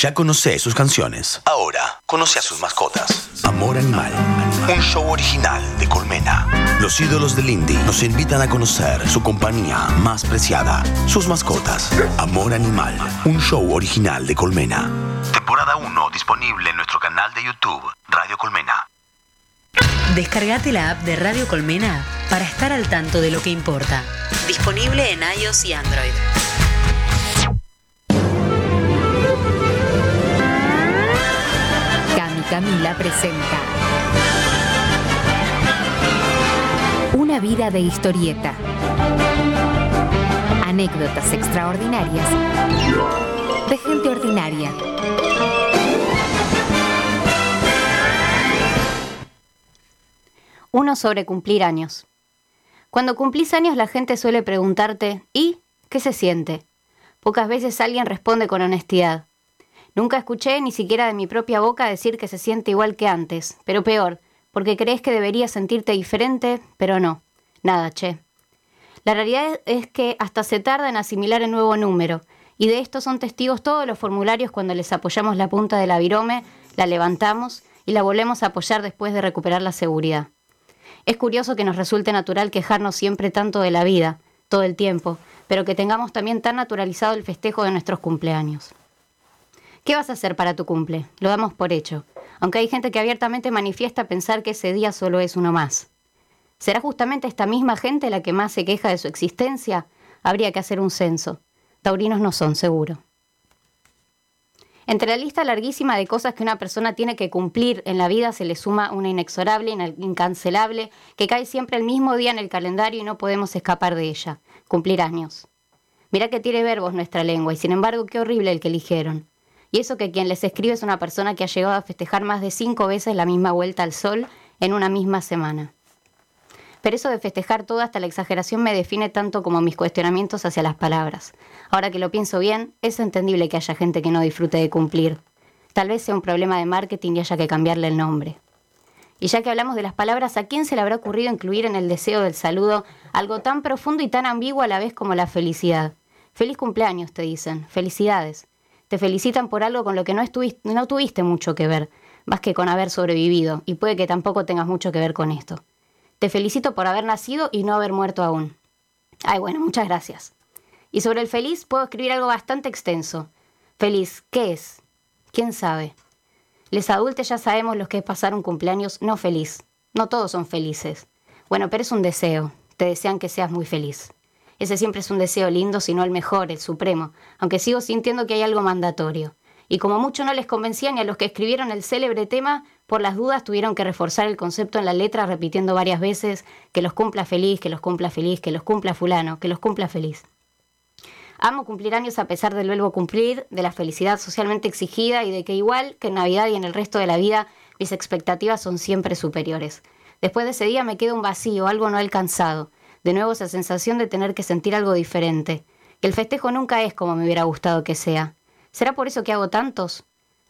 Ya conoce sus canciones. Ahora conoce a sus mascotas. Amor Animal. Un show original de Colmena. Los ídolos del indie nos invitan a conocer su compañía más preciada, sus mascotas. Amor Animal. Un show original de Colmena. Temporada 1 disponible en nuestro canal de YouTube, Radio Colmena. Descargate la app de Radio Colmena para estar al tanto de lo que importa. Disponible en iOS y Android. Camila presenta Una vida de historieta. Anécdotas extraordinarias de gente ordinaria. Uno sobre cumplir años. Cuando cumplís años la gente suele preguntarte, ¿y qué se siente? Pocas veces alguien responde con honestidad. Nunca escuché ni siquiera de mi propia boca decir que se siente igual que antes, pero peor, porque crees que deberías sentirte diferente, pero no. Nada, che. La realidad es que hasta se tarda en asimilar el nuevo número, y de esto son testigos todos los formularios cuando les apoyamos la punta de la virome, la levantamos y la volvemos a apoyar después de recuperar la seguridad. Es curioso que nos resulte natural quejarnos siempre tanto de la vida, todo el tiempo, pero que tengamos también tan naturalizado el festejo de nuestros cumpleaños. ¿Qué vas a hacer para tu cumple? Lo damos por hecho, aunque hay gente que abiertamente manifiesta pensar que ese día solo es uno más. ¿Será justamente esta misma gente la que más se queja de su existencia? Habría que hacer un censo. Taurinos no son, seguro. Entre la lista larguísima de cosas que una persona tiene que cumplir en la vida se le suma una inexorable, incancelable, que cae siempre el mismo día en el calendario y no podemos escapar de ella. Cumplir años. Mirá que tiene verbos nuestra lengua y sin embargo qué horrible el que eligieron. Y eso que quien les escribe es una persona que ha llegado a festejar más de cinco veces la misma vuelta al sol en una misma semana. Pero eso de festejar todo hasta la exageración me define tanto como mis cuestionamientos hacia las palabras. Ahora que lo pienso bien, es entendible que haya gente que no disfrute de cumplir. Tal vez sea un problema de marketing y haya que cambiarle el nombre. Y ya que hablamos de las palabras, ¿a quién se le habrá ocurrido incluir en el deseo del saludo algo tan profundo y tan ambiguo a la vez como la felicidad? Feliz cumpleaños, te dicen. Felicidades. Te felicitan por algo con lo que no, estuviste, no tuviste mucho que ver, más que con haber sobrevivido, y puede que tampoco tengas mucho que ver con esto. Te felicito por haber nacido y no haber muerto aún. Ay, bueno, muchas gracias. Y sobre el feliz puedo escribir algo bastante extenso. Feliz, ¿qué es? ¿Quién sabe? Les adultos ya sabemos los que es pasar un cumpleaños no feliz. No todos son felices. Bueno, pero es un deseo. Te desean que seas muy feliz. Ese siempre es un deseo lindo, sino el mejor, el supremo, aunque sigo sintiendo que hay algo mandatorio. Y como mucho no les convencía ni a los que escribieron el célebre tema, por las dudas tuvieron que reforzar el concepto en la letra repitiendo varias veces que los cumpla feliz, que los cumpla feliz, que los cumpla fulano, que los cumpla feliz. Amo cumplir años a pesar del verbo cumplir, de la felicidad socialmente exigida y de que igual que en Navidad y en el resto de la vida, mis expectativas son siempre superiores. Después de ese día me queda un vacío, algo no alcanzado de nuevo esa sensación de tener que sentir algo diferente, que el festejo nunca es como me hubiera gustado que sea. ¿Será por eso que hago tantos?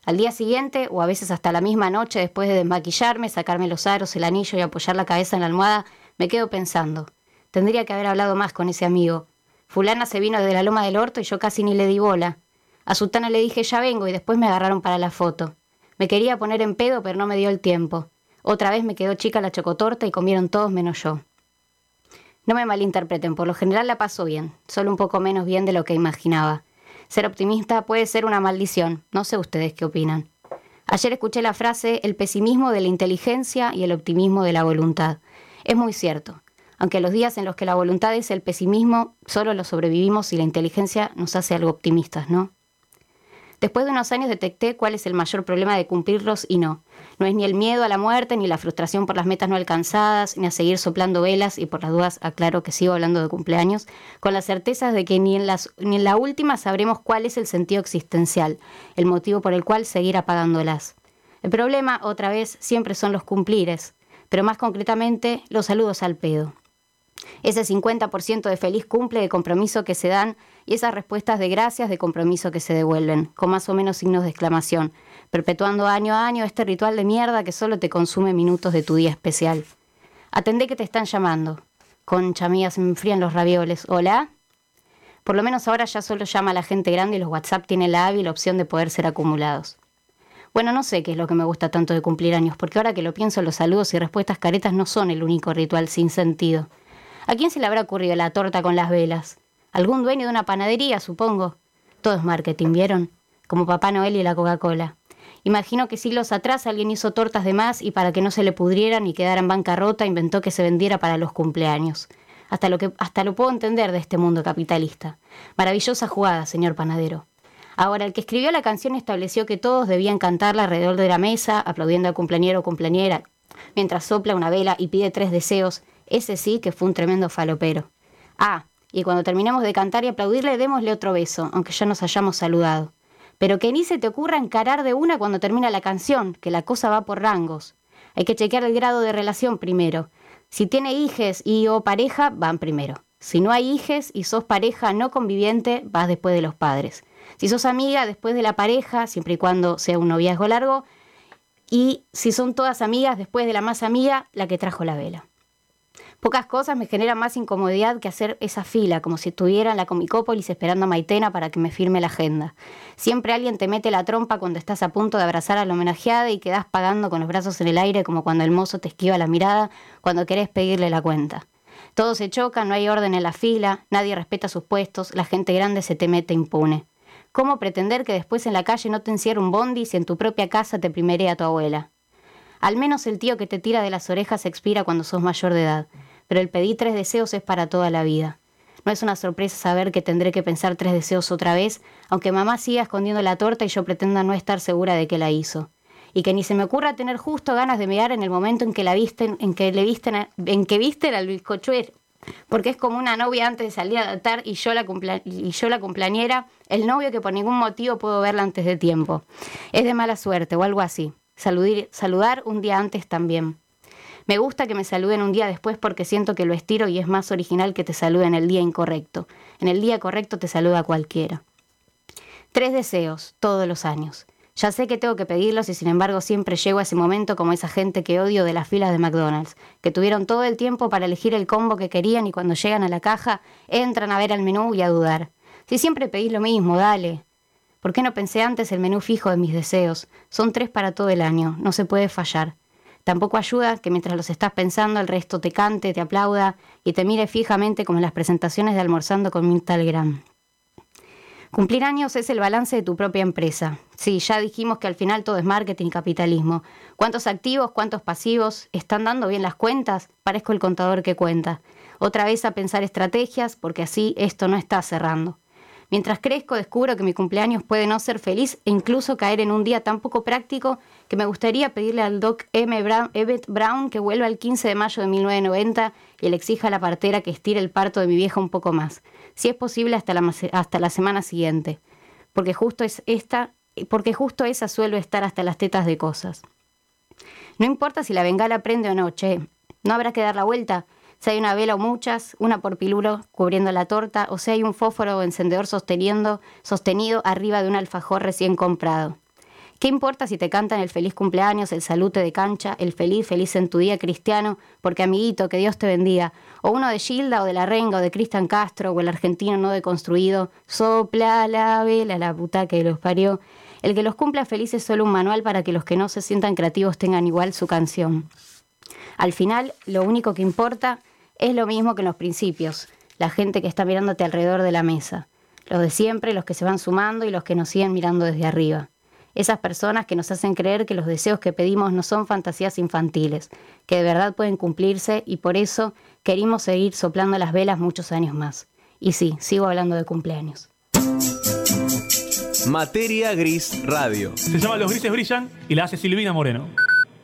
Al día siguiente, o a veces hasta la misma noche, después de desmaquillarme, sacarme los aros, el anillo y apoyar la cabeza en la almohada, me quedo pensando. Tendría que haber hablado más con ese amigo. Fulana se vino de la loma del orto y yo casi ni le di bola. A Sultana le dije ya vengo y después me agarraron para la foto. Me quería poner en pedo, pero no me dio el tiempo. Otra vez me quedó chica la chocotorta y comieron todos menos yo. No me malinterpreten, por lo general la paso bien, solo un poco menos bien de lo que imaginaba. Ser optimista puede ser una maldición, no sé ustedes qué opinan. Ayer escuché la frase el pesimismo de la inteligencia y el optimismo de la voluntad. Es muy cierto, aunque los días en los que la voluntad es el pesimismo, solo los sobrevivimos y la inteligencia nos hace algo optimistas, ¿no? Después de unos años detecté cuál es el mayor problema de cumplirlos y no. No es ni el miedo a la muerte, ni la frustración por las metas no alcanzadas, ni a seguir soplando velas, y por las dudas aclaro que sigo hablando de cumpleaños, con la certeza de que ni en, las, ni en la última sabremos cuál es el sentido existencial, el motivo por el cual seguir apagándolas. El problema, otra vez, siempre son los cumplires, pero más concretamente los saludos al pedo. Ese 50% de feliz cumple de compromiso que se dan y esas respuestas de gracias de compromiso que se devuelven, con más o menos signos de exclamación, perpetuando año a año este ritual de mierda que solo te consume minutos de tu día especial. Atendé que te están llamando. Concha mía, se me enfrían los ravioles. ¿Hola? Por lo menos ahora ya solo llama a la gente grande y los WhatsApp tienen la hábil opción de poder ser acumulados. Bueno, no sé qué es lo que me gusta tanto de cumplir años, porque ahora que lo pienso, los saludos y respuestas caretas no son el único ritual sin sentido. ¿A quién se le habrá ocurrido la torta con las velas? ¿Algún dueño de una panadería, supongo? Todo es marketing, ¿vieron? Como Papá Noel y la Coca-Cola. Imagino que siglos atrás alguien hizo tortas de más y para que no se le pudrieran y quedara en bancarrota inventó que se vendiera para los cumpleaños. Hasta lo, que, hasta lo puedo entender de este mundo capitalista. Maravillosa jugada, señor panadero. Ahora, el que escribió la canción estableció que todos debían cantarla alrededor de la mesa, aplaudiendo al cumpleañero o cumpleañera, mientras sopla una vela y pide tres deseos. Ese sí que fue un tremendo falopero. Ah, y cuando terminemos de cantar y aplaudirle, démosle otro beso, aunque ya nos hayamos saludado. Pero que ni se te ocurra encarar de una cuando termina la canción, que la cosa va por rangos. Hay que chequear el grado de relación primero. Si tiene hijes y o pareja, van primero. Si no hay hijes y sos pareja no conviviente, vas después de los padres. Si sos amiga, después de la pareja, siempre y cuando sea un noviazgo largo. Y si son todas amigas, después de la más amiga, la que trajo la vela. Pocas cosas me generan más incomodidad que hacer esa fila, como si estuviera en la Comicópolis esperando a Maitena para que me firme la agenda. Siempre alguien te mete la trompa cuando estás a punto de abrazar a la homenajeada y quedas pagando con los brazos en el aire como cuando el mozo te esquiva la mirada cuando querés pedirle la cuenta. Todo se choca, no hay orden en la fila, nadie respeta sus puestos, la gente grande se te mete impune. ¿Cómo pretender que después en la calle no te encierre un bondi si en tu propia casa te primerea tu abuela? Al menos el tío que te tira de las orejas expira cuando sos mayor de edad pero el pedir tres deseos es para toda la vida. No es una sorpresa saber que tendré que pensar tres deseos otra vez, aunque mamá siga escondiendo la torta y yo pretenda no estar segura de que la hizo. Y que ni se me ocurra tener justo ganas de mear en el momento en que la visten, en que le visten, en que. Porque es como una novia antes de salir a datar y yo, la y yo la cumpleañera, el novio que por ningún motivo puedo verla antes de tiempo. Es de mala suerte o algo así. saludar un día antes también. Me gusta que me saluden un día después porque siento que lo estiro y es más original que te saluden el día incorrecto. En el día correcto te saluda cualquiera. Tres deseos, todos los años. Ya sé que tengo que pedirlos y sin embargo siempre llego a ese momento como esa gente que odio de las filas de McDonald's, que tuvieron todo el tiempo para elegir el combo que querían y cuando llegan a la caja entran a ver el menú y a dudar. Si siempre pedís lo mismo, dale. ¿Por qué no pensé antes el menú fijo de mis deseos? Son tres para todo el año, no se puede fallar. Tampoco ayuda que mientras los estás pensando el resto te cante, te aplauda y te mire fijamente como en las presentaciones de almorzando con Mirta Legrand. Cumplir años es el balance de tu propia empresa. Sí, ya dijimos que al final todo es marketing y capitalismo. ¿Cuántos activos, cuántos pasivos? ¿Están dando bien las cuentas? Parezco el contador que cuenta. Otra vez a pensar estrategias, porque así esto no está cerrando. Mientras crezco, descubro que mi cumpleaños puede no ser feliz e incluso caer en un día tan poco práctico que me gustaría pedirle al doc M. Brown, Brown que vuelva el 15 de mayo de 1990 y le exija a la partera que estire el parto de mi vieja un poco más, si es posible hasta la, hasta la semana siguiente, porque justo, es esta, porque justo esa suelo estar hasta las tetas de cosas. No importa si la bengala prende o no, che, no habrá que dar la vuelta si hay una vela o muchas, una por pilulo cubriendo la torta, o si hay un fósforo o encendedor sosteniendo, sostenido arriba de un alfajor recién comprado. ¿Qué importa si te cantan el feliz cumpleaños, el salute de cancha, el feliz, feliz en tu día cristiano, porque amiguito, que Dios te bendiga, o uno de Gilda o de La Renga o de Cristian Castro o el argentino no deconstruido, sopla la vela, la puta que los parió. El que los cumpla feliz es solo un manual para que los que no se sientan creativos tengan igual su canción. Al final, lo único que importa es lo mismo que en los principios, la gente que está mirándote alrededor de la mesa, los de siempre, los que se van sumando y los que nos siguen mirando desde arriba. Esas personas que nos hacen creer que los deseos que pedimos no son fantasías infantiles, que de verdad pueden cumplirse y por eso queremos seguir soplando las velas muchos años más. Y sí, sigo hablando de cumpleaños. Materia Gris Radio. Se llama Los Grises Brillan y la hace Silvina Moreno.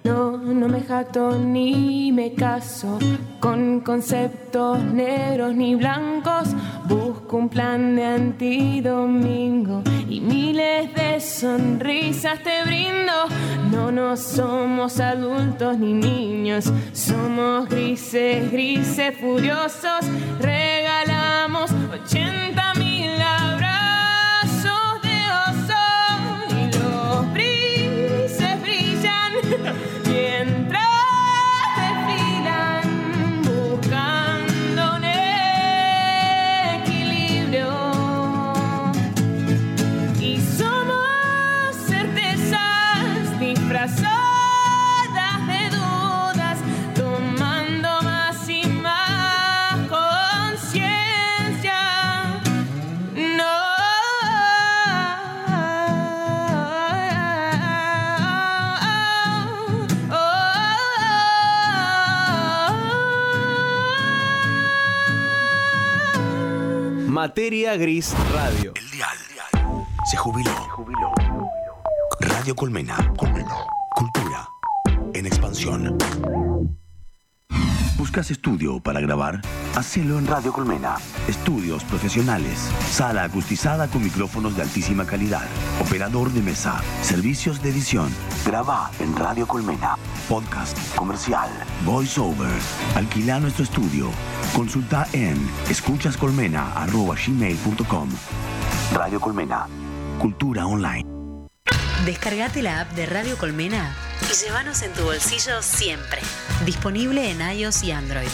No, no me jacto ni me caso con conceptos negros ni blancos. Busco un plan de antidomingo y miles de sonrisas te brindo. No, no somos adultos ni niños, somos grises, grises furiosos. Regalamos 80 Materia Gris Radio. El dial se jubiló. Radio Colmena. Colmena. Cultura en expansión. ¿Buscas estudio para grabar? Hacelo en Radio Colmena. Estudios profesionales. Sala acustizada con micrófonos de altísima calidad. Operador de mesa. Servicios de edición. Graba en Radio Colmena. Podcast. Comercial. Voice over. Alquila nuestro estudio. Consulta en escuchascolmena.gmail.com Radio Colmena. Cultura online. Descargate la app de Radio Colmena y llévanos en tu bolsillo siempre. Disponible en iOS y Android.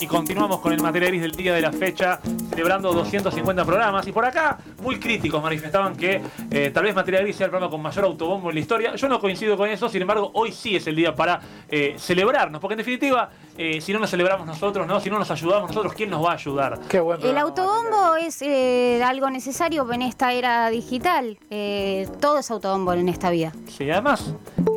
Y continuamos con el material del día de la fecha, celebrando 250 programas. Y por acá, muy críticos manifestaban que eh, tal vez material gris sea el programa con mayor autobombo en la historia. Yo no coincido con eso, sin embargo, hoy sí es el día para eh, celebrarnos, porque en definitiva, eh, si no nos celebramos nosotros, ¿no? si no nos ayudamos nosotros, ¿quién nos va a ayudar? Qué buen El autobombo es eh, algo necesario en esta era digital. Eh, todo es autobombo en esta vida. Sí, además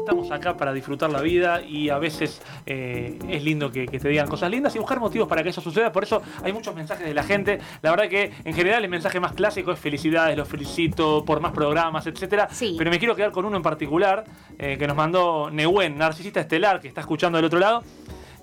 estamos acá para disfrutar la vida y a veces eh, es lindo que, que te digan cosas lindas y buscar motivos para que eso suceda. Por eso hay muchos mensajes de la gente. La verdad que en general el mensaje más clásico es felicidades, los felicito por más programas, etcétera. Sí. Pero me quiero quedar con uno en particular eh, que nos mandó Nehuen, narcisista estelar, que está escuchando del otro lado.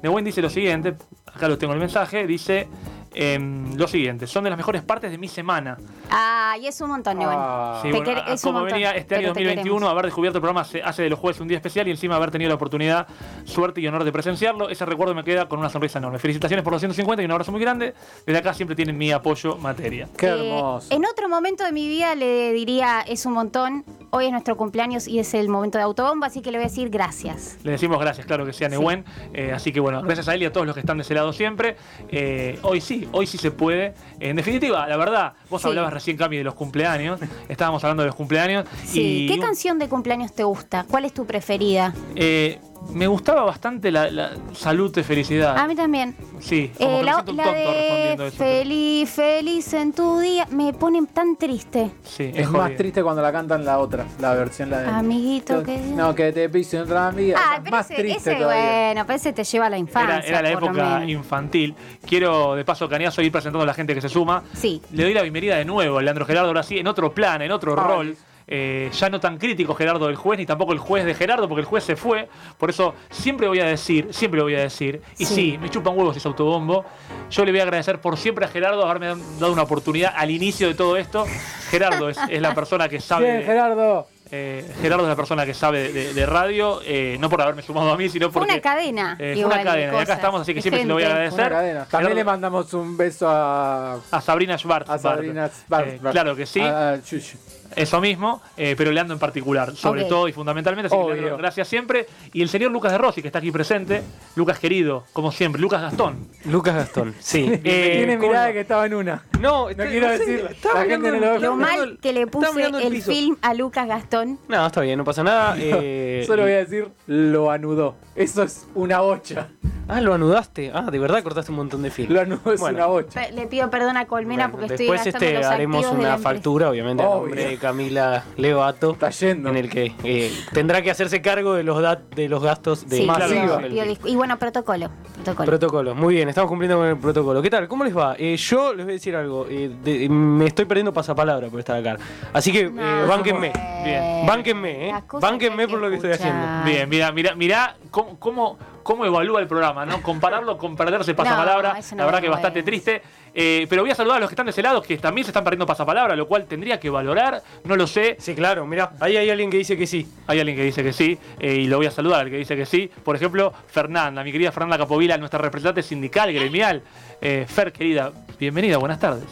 Nehuen dice lo siguiente, acá lo tengo el mensaje, dice em, lo siguiente, son de las mejores partes de mi semana. Ay, es un montón, Neuen. Ah. Sí, bueno, quere- a- es un como montón, venía este año pero te 2021, queremos. haber descubierto el programa se- hace de los jueves un día especial y encima haber tenido la oportunidad, suerte y honor de presenciarlo, ese recuerdo me queda con una sonrisa enorme. Felicitaciones por los 150 y un abrazo muy grande. Desde acá siempre tienen mi apoyo materia. Qué Eh, hermoso. en otro momento de mi vida le diría es un montón. Hoy es nuestro cumpleaños y es el momento de autobomba, así que le voy a decir gracias. Le decimos gracias, claro que sea Nehuen. Eh, así que bueno, gracias a él y a todos los que están de ese lado siempre. Eh, hoy sí, hoy sí se puede. En definitiva, la verdad, vos Sí. hablabas recién, Cami, de los cumpleaños. Estábamos hablando de los cumpleaños. Sí. y ¿Qué canción de cumpleaños te gusta? ¿Cuál es tu preferida? eh, me gustaba bastante la, la salud de felicidad. A mí también. Sí, como Eh, que me la, siento un la tonto de respondiendo eso. feliz, feliz en tu día me pone tan triste. Sí, Es más triste cuando la cantan la otra, la versión la de. Amiguito, que- No, que te pise otra amiga. Ah, pero más ese, triste ese, todavía. bueno, pero ese te lleva a la infancia. Era, era la época infantil. Quiero, de paso, cañazo, ir presentando a la gente que se suma. Sí. Le doy la bienvenida de nuevo a Leandro Gerardo, ahora sí, en otro plan, en otro Ay. rol. Eh, ya no tan crítico Gerardo del juez, ni tampoco el juez de Gerardo, porque el juez se fue. Por eso siempre voy a decir, siempre lo voy a decir, y sí, Sí. me chupan huevos ese autobombo. Yo le voy a agradecer por siempre a Gerardo haberme dado una oportunidad al inicio de todo esto. Gerardo es, es la persona que sabe. Bien, Gerardo. eh, Gerardo es la persona que sabe de, de radio, eh, no por haberme sumado a mí, sino Fue porque. una cadena. eh, igual, una cadena. de Y acá estamos, así que siempre se lo voy a agradecer. También Gerardo- le mandamos un beso a. A Sabrina Schwartz. A Sabrina Eh, claro que sí. A- a Chuchu. Eso mismo, eh, pero Leandro en particular, sobre todo y fundamentalmente. Así que. Leandro, gracias siempre. Y el señor Lucas de Rossi, que está aquí presente. Lucas querido, como siempre. Lucas Gastón. Lucas Gastón, sí. Tiene Eh, ¿cómo mirada no? de que estaba en una. No, No quiero sé, decir, estaba la gente no lo mal que le puse el, film a Lucas Gastón. No, está bien, no pasa nada. eh, Solo voy a decir, lo anudó. Eso es una bocha. Ah, lo anudaste. Ah, de verdad cortaste un montón de film. Lo anudó es Bueno. una bocha. Le pido perdón a Colmena Bueno, porque estoy después gastando este los haremos una factura, obviamente, Obvio. De Camila Levato. Está yendo. En el que eh, tendrá que hacerse cargo de los dat- de los gastos de Sí, discu- Y bueno, protocolo. protocolo. Protocolo, muy bien, estamos cumpliendo con el protocolo. ¿Qué tal? ¿Cómo les va? Eh, yo les voy a decir algo. eh, de- me estoy perdiendo pasapalabra por estar acá. Así que, eh, No, bánquenme. Bien. Bánquenme, ¿eh? Bánquenme por lo que estoy haciendo. Bien, mira, mira, mira cómo, cómo, cómo evalúa el programa, ¿no? Compararlo con perderse pasapalabra, no la verdad es que bastante bueno. triste. Eh, pero voy a saludar a los que están de ese lado, que también se están perdiendo pasapalabra, lo cual tendría que valorar, no lo sé. Sí, claro, mira, ahí hay alguien que dice que sí. Hay alguien que dice que sí, eh, y lo voy a saludar al que dice que sí. Por ejemplo, Fernanda, mi querida Fernanda Capovila, nuestra representante sindical, gremial. Eh, Fer, querida, bienvenida, buenas tardes.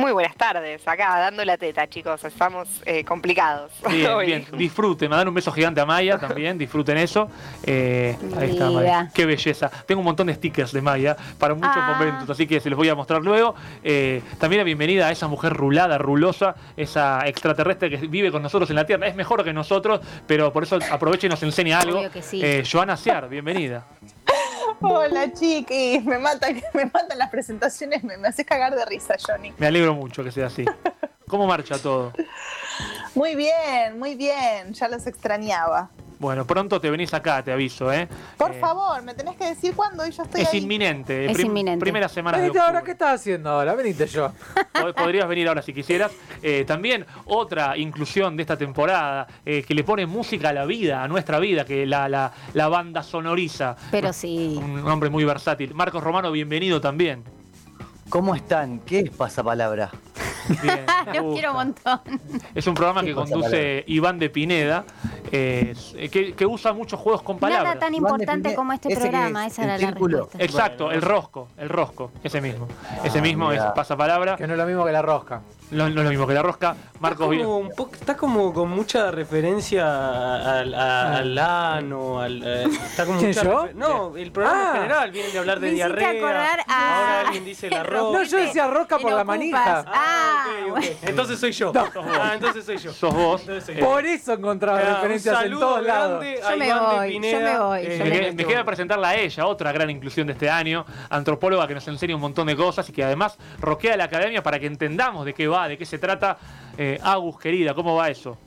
Muy buenas tardes, acá dando la teta, chicos. Estamos eh, complicados. Bien, hoy. bien, disfruten, me dan un beso gigante a Maya también, disfruten eso. Eh, ahí está. Maya, qué belleza. Tengo un montón de stickers de Maya para muchos Ah. momentos, así que se los voy a mostrar luego. Eh, también la bienvenida a esa mujer rulada, rulosa, esa extraterrestre que vive con nosotros en la Tierra. Es mejor que nosotros, pero por eso aprovecha y nos enseña algo. Que sí. Eh, Joana Ciar, bienvenida. Hola chiquis, me matan, me matan las presentaciones, me, me haces cagar de risa, Johnny. Me alegro mucho que sea así. ¿Cómo marcha todo? Muy bien, muy bien, ya los extrañaba. Bueno, pronto te venís acá, te aviso, ¿eh? Por Eh, favor, me tenés que decir cuándo y yo estoy Es ahí. inminente. Es inminente. Primera semana de Venite ahora, octubre. ¿qué estás haciendo ahora? Venite yo. Pod- Podrías venir ahora si quisieras. Eh, también otra inclusión de esta temporada eh, que le pone música a la vida, a nuestra vida, que la, la, la banda sonoriza. Pero sí. Un hombre muy versátil. Marcos Romano, bienvenido también. ¿Cómo están? ¿Qué es pasapalabra? Bien. Los quiero un montón. es un programa ¿Qué que conduce? Iván de Pineda, eh, que, que usa muchos juegos con palabras. Nada tan importante Pineda, como este ese programa, es esa el era la círculo. respuesta. Exacto, el rosco, el rosco, ese mismo. ese Ah, mismo es mirá. pasapalabra. Que no es lo mismo que la rosca. No, no es lo mismo que la rosca. Marcos, Está como, poco- está como con mucha referencia al, a- al ano, al, eh, está como ¿Quién, mucha yo? No, el programa Ah. en general, vienen de hablar de diarrea. acordar a- Ahora alguien dice la ropa. No, yo decía rosca por la manija. Ah. Entonces soy yo. Ah, entonces soy yo. Sos vos. Entonces soy yo. Por eso encontraba Ah, referencias en saludo todos lados. grande Yo a me voy, yo me voy, eh, yo Me, me queda- me queda presentarla a ella, otra gran inclusión de este año, antropóloga que nos enseña un montón de cosas y que además roquea la academia para que entendamos de qué va, de qué se trata. Eh, Agus, querida, ¿cómo va eso?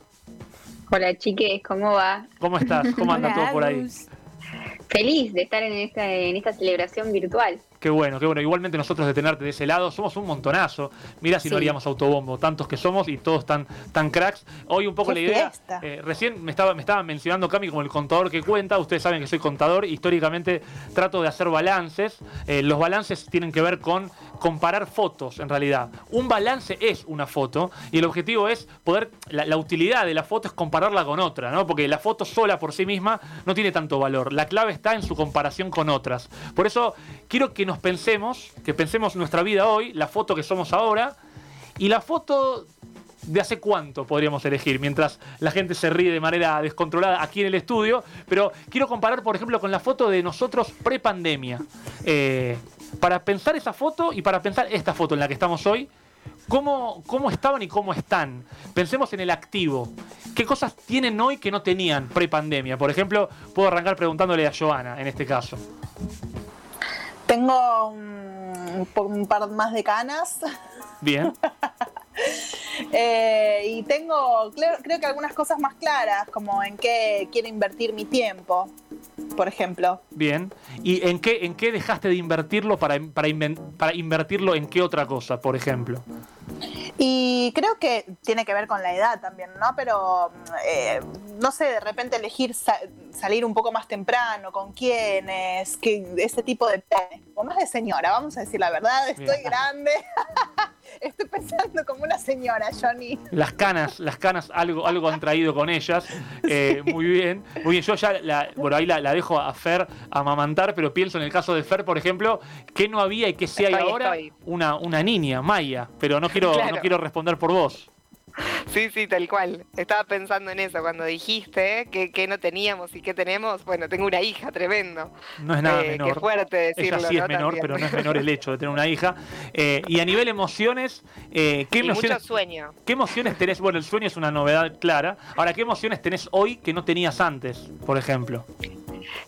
Hola chiques, ¿cómo va? ¿Cómo estás? ¿Cómo anda Hola, todo por ahí? Feliz de estar en esta, en esta celebración virtual. Qué bueno, qué bueno. Igualmente nosotros de tenerte de ese lado, somos un montonazo. Mira si no haríamos autobombo, tantos que somos y todos tan, tan cracks. Hoy un poco ¡Qué la idea. eh, recién me estaba, me estaban mencionando Cami como el contador que cuenta. Ustedes saben que soy contador. Históricamente trato de hacer balances. Eh, los balances tienen que ver con comparar fotos, en realidad. Un balance es una foto y el objetivo es poder. La, la utilidad de la foto es compararla con otra, ¿no? Porque la foto sola por sí misma no tiene tanto valor. La clave está en su comparación con otras. Por eso quiero que nos pensemos, que pensemos nuestra vida hoy, la foto que somos ahora y la foto de hace cuánto podríamos elegir, mientras la gente se ríe de manera descontrolada aquí en el estudio, pero quiero comparar, por ejemplo, con la foto de nosotros pre-pandemia. Eh, para pensar esa foto y para pensar esta foto en la que estamos hoy, ¿cómo, ¿cómo estaban y cómo están? Pensemos en el activo. ¿Qué cosas tienen hoy que no tenían pre-pandemia? Por ejemplo, puedo arrancar preguntándole a Joana en este caso. Tengo un, par más de canas Bien, eh, y tengo creo que algunas cosas más claras, como en qué quiero invertir mi tiempo, por ejemplo. bien. ¿Y en qué, en qué dejaste de invertirlo para, para, inven- para invertirlo en qué otra cosa, por ejemplo? Y creo que tiene que ver con la edad también, ¿no? Pero, eh, no sé, de repente elegir salir un poco más temprano, con quiénes, que ese tipo de planes. O más de señora, vamos a decir la verdad, estoy Bien. grande. estoy pensando como una señora, Johnny. Las canas, las canas algo, algo han traído con ellas. Eh, Muy bien. Muy bien, yo ya la, bueno, ahí la, la dejo a Fer amamantar, pero pienso en el caso de Fer, por ejemplo, que no había y que sí hay ahora estoy. una, una niña, Maya, pero no quiero, Claro. no quiero responder por vos. Sí, sí, tal cual. Estaba pensando en eso cuando dijiste que, que no teníamos y que tenemos. Bueno, tengo una hija, tremendo. No es nada Eh, menor. Qué fuerte decirlo, Ella sí es ¿no? menor, También. pero no es menor el hecho de tener una hija. Eh, y a nivel emociones, eh, ¿qué Y mucho emociones? sueño. ¿Qué emociones tenés? Bueno, el sueño es una novedad clara. Ahora, ¿qué emociones tenés hoy que no tenías antes, por ejemplo?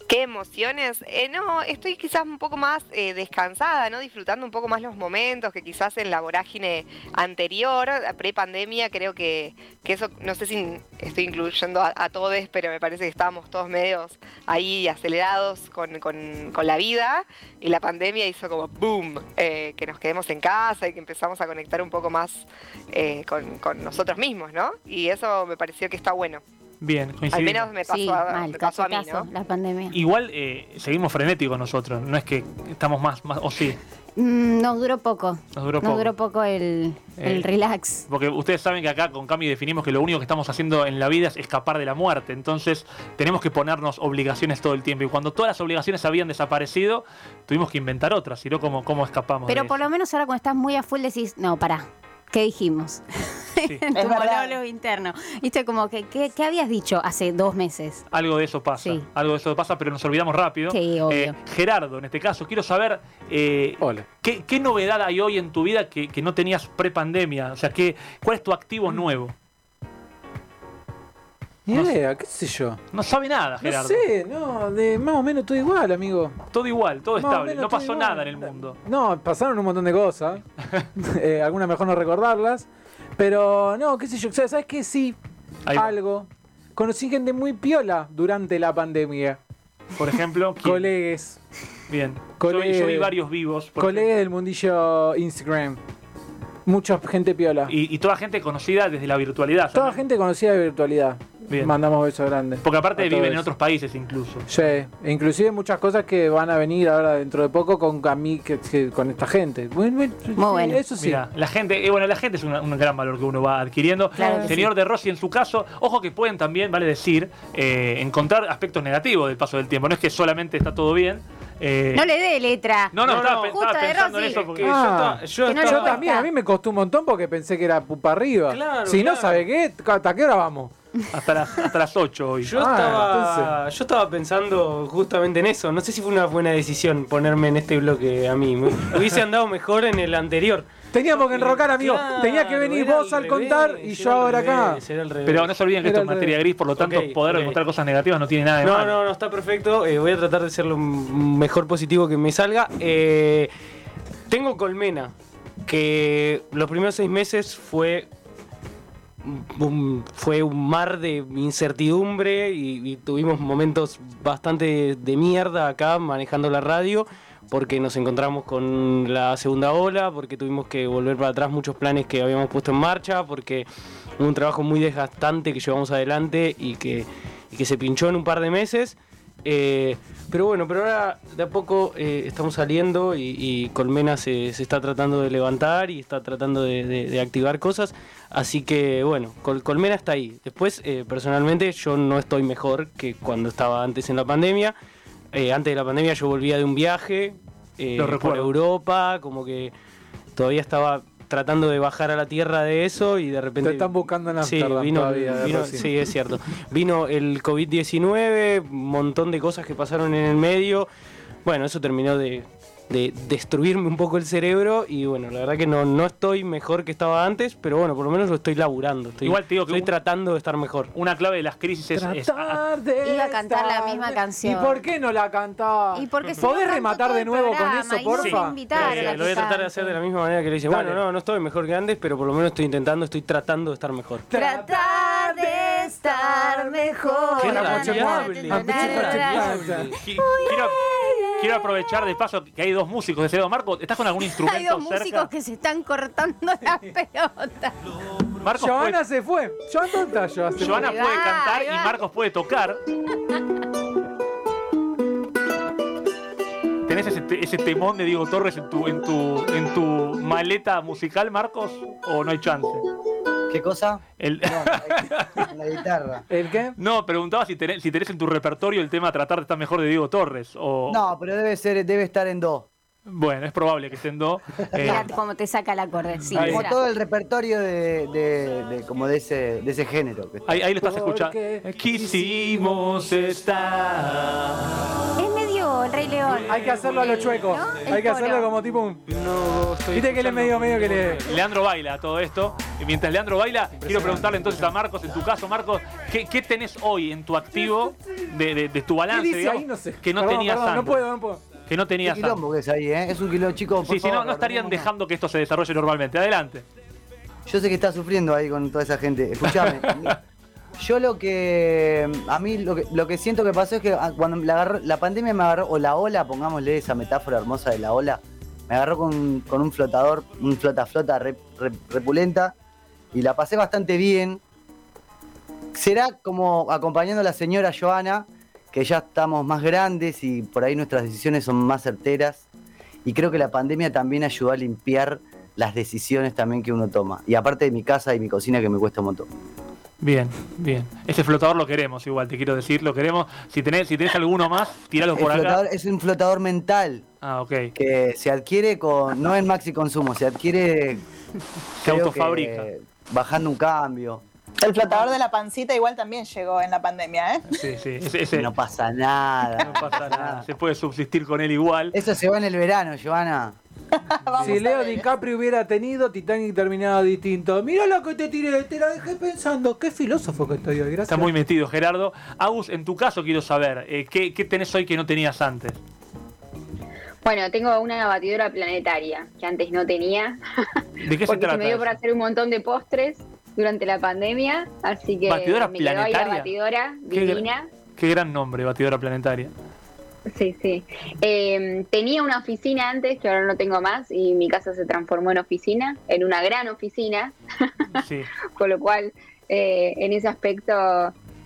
¿Qué emociones? Eh, no, estoy quizás un poco más eh, descansada, ¿no? Disfrutando un poco más los momentos que quizás en la vorágine anterior, pre-pandemia, creo que, que eso, no sé si estoy incluyendo a, todos, pero me parece que estábamos todos medios ahí acelerados con, con- con la vida y la pandemia hizo como boom, eh, que nos quedemos en casa y que empezamos a conectar un poco más eh, con, con nosotros mismos, ¿no? Y eso me pareció que está bueno. Bien, Al coincidimos. menos me pasó, Sí, a, mal, me pasó a mí, ¿no? la pandemia. Igual eh, seguimos frenéticos nosotros, no es que estamos más, más o sí, Mm, nos duró poco. nos duró Nos poco. duró poco el, el Eh, relax. Porque ustedes saben que acá con Cami definimos que lo único que estamos haciendo en la vida es escapar de la muerte. Entonces tenemos que ponernos obligaciones todo el tiempo. Y cuando todas las obligaciones habían desaparecido, tuvimos que inventar otras. Si no, ¿cómo, cómo escapamos? Pero de por eso? lo menos ahora cuando estás muy a full decís, no, pará, ¿Qué dijimos? en tu monólogo interno. Viste, como que, ¿qué, qué habías dicho hace dos meses? Algo de eso pasa. Sí. Algo de eso pasa, pero nos olvidamos rápido. Sí, obvio. Eh, Gerardo, en este caso, quiero saber eh, ¿qué, qué novedad hay hoy en tu vida que, que no tenías pre-pandemia? O sea, ¿qué, ¿cuál es tu activo Mm. nuevo? Ni idea, qué sé yo. No sabe nada, No Gerardo. sé, no, de más o menos todo igual, amigo. Todo igual, todo Más estable. menos No todo pasó igual. nada en el mundo. No, pasaron un montón de cosas. Eh, algunas mejor no recordarlas. Pero no, qué sé yo. ¿Sabes qué? Sí, algo. Conocí gente muy piola durante la pandemia. Por ejemplo. Colegues. Bien. Colegue- Yo, vi- yo vi varios vivos. Colegues del mundillo Instagram. Mucha gente piola. Y, y toda gente conocida desde la virtualidad. Toda gente conocida de virtualidad. Bien. Mandamos besos grandes. Porque aparte viven en otros países incluso. Sí, inclusive muchas cosas que van a venir ahora dentro de poco con a mí, que, que- con esta gente. Bueno, bueno, sí, bueno. Eso sí. La gente, eh, bueno, la gente es una- un gran valor que uno va adquiriendo. Claro Señor de Rossi, en su caso, ojo que pueden también, vale decir, eh, encontrar aspectos negativos del paso del tiempo. No es que solamente está todo bien. eh, No le dé letra. no, no, estaba, pe- Justo estaba de pensando en eso. Porque yo Ah, estaba- yo no Yo estaba- también, a mí me costó un montón porque pensé que era para arriba. Claro, si no. ¿sabe qué? ¿Hasta qué hora vamos? Hasta, las, hasta las 8 hoy. Yo, Ah, estaba, yo estaba pensando justamente en eso. No sé si fue una buena decisión ponerme en este bloque a mí. Me hubiese andado mejor en el anterior. Teníamos que enrocar, amigo. Claro, Tenía que venir era vos al contar y era yo al ahora acá. revés, era al revés. Pero no se olviden que esto es al materia gris, por lo tanto, Ok, poder ok. encontrar cosas negativas no tiene nada de No, malo. no, no, está perfecto. Eh, voy a tratar de ser lo mejor positivo que me salga. Eh, tengo colmena, que los primeros seis meses fue un, fue un mar de incertidumbre y, y tuvimos momentos bastante de mierda acá manejando la radio porque nos encontramos con la segunda ola, porque tuvimos que volver para atrás muchos planes que habíamos puesto en marcha, porque hubo un trabajo muy desgastante que llevamos adelante y que, y que se pinchó en un par de meses. Eh, pero bueno, pero ahora de a poco eh, estamos saliendo y, y Colmena se, se está tratando de levantar y está tratando de, de- de activar cosas. Así que bueno, Col- Colmena está ahí. Después, eh, personalmente, yo no estoy mejor que cuando estaba antes en la pandemia. Eh, antes de la pandemia yo volvía de un viaje eh, Lo por. Europa, como que todavía estaba tratando de bajar a la tierra de eso y de repente... Te están buscando en Sí, Amsterdam vino, todavía, vino- sí, es cierto. Vino el COVID-19, un montón de cosas que pasaron en el medio. Bueno, eso terminó de, de destruirme un poco el cerebro y bueno, la verdad que no, no estoy mejor que estaba antes, pero bueno, por lo menos lo estoy laburando. Estoy, Igual te digo que estoy un- tratando de estar mejor. Una clave de las crisis es, es- Tratar de Iba a cantar la misma canción. ¿Y por qué no la cantás? Y porque si ¿Podés rematar de nuevo con eso, porfa? Eh, a lo voy a tratar de hacer de la misma manera que le dice. Bueno, no, no estoy mejor que antes, pero por lo menos estoy intentando, estoy tratando de estar mejor. Tratar de estar mejor. Qué Quiero, aprovechar de paso que hay dos músicos de Cedo. Marco, ¿estás con algún instrumento Hay dos cerca? músicos que se están cortando la pelota. Marcos Joana puede, se fue. Joana, ¿dónde está Joana? Puede va, cantar y. Marcos puede tocar. ¿Tenés ese, te- ese temón de Diego Torres en tu, en, tu, en tu maleta musical, Marcos? ¿O no hay chance? ¿Qué cosa? El- La guitarra. ¿El qué? no, preguntaba si tenés, si tenés en tu repertorio el tema Tratar de estar mejor de Diego Torres. O... No, pero debe ser, debe estar en do. Bueno, es probable que esté en do. Eh, Mira cómo te saca el acorde. Sí. Como mira. todo el repertorio de, de- de- como de ese, de ese género. que ahí, ahí lo estás escuchando. Quisimos estar. Es el Rey León. Hay que hacerlo a lo chueco. ¿No? El Hay que hacerlo como tipo un... No estoy Viste que él es medio, medio que le... Leandro baila todo esto. Y mientras Leandro baila, quiero preguntarle entonces a Marcos, en tu caso, Marcos, ¿qué, qué tenés hoy en tu activo de, de- de tu ¿Qué balance, dice digamos, ahí? No sé. que no Perdón, tenías perdón, antes? No puedo, no puedo. Que no Qué tenías antes. quilombo que es ahí, ¿eh? Es un quilombo, chico. por Sí, si no, favor, no estarían dejando que esto se desarrolle normalmente. Adelante. Yo sé que está sufriendo ahí con toda esa gente. Escuchame. Yo lo que. A mí lo que, lo que siento que pasó es que ah, cuando la, agarró- la pandemia me agarró, o la ola, pongámosle esa metáfora hermosa de la ola, me agarró con, con un flotador, un flota-flota re- re- repulenta, y la pasé bastante bien. Será como acompañando a la señora Joana, que ya estamos más grandes y por ahí nuestras decisiones son más certeras. Y creo que la pandemia también ayudó a limpiar las decisiones también que uno toma. Y aparte de mi casa y mi cocina que me cuesta un montón. Bien, bien. Ese flotador lo queremos igual, te quiero decir, lo queremos. Si tenés, si tenés alguno más, tiralo El por acá. es un flotador mental Ah, ok. que se adquiere con, no en maxi consumo, se adquiere Se autofabrica. que Bajando un cambio. El flotador de la pancita igual también llegó en la pandemia, ¿eh? Sí, sí. Ese, ese- No pasa nada. no pasa nada. Se puede subsistir con él igual. Eso se va en el verano, Joana. Si Leo DiCaprio hubiera tenido, Titanic terminado distinto. Mira lo que te tiré, te la dejé pensando. Qué filósofo que estoy hoy, gracias. Está muy metido, Gerardo. Agus, en tu caso quiero saber, eh, ¿qué, qué tenés hoy que no tenías antes? Bueno, tengo una batidora planetaria que antes no tenía. ¿De qué se porque se trata? me dio por hacer un montón de postres durante la pandemia. Así que ¿Batidora me quedó ahí la planetaria? batidora Qué divina. Qué gran nombre, batidora planetaria. Sí, sí. Eh, tenía una oficina antes que ahora no tengo más y mi casa se transformó en oficina, en una gran oficina, Sí. con lo cual eh, en ese aspecto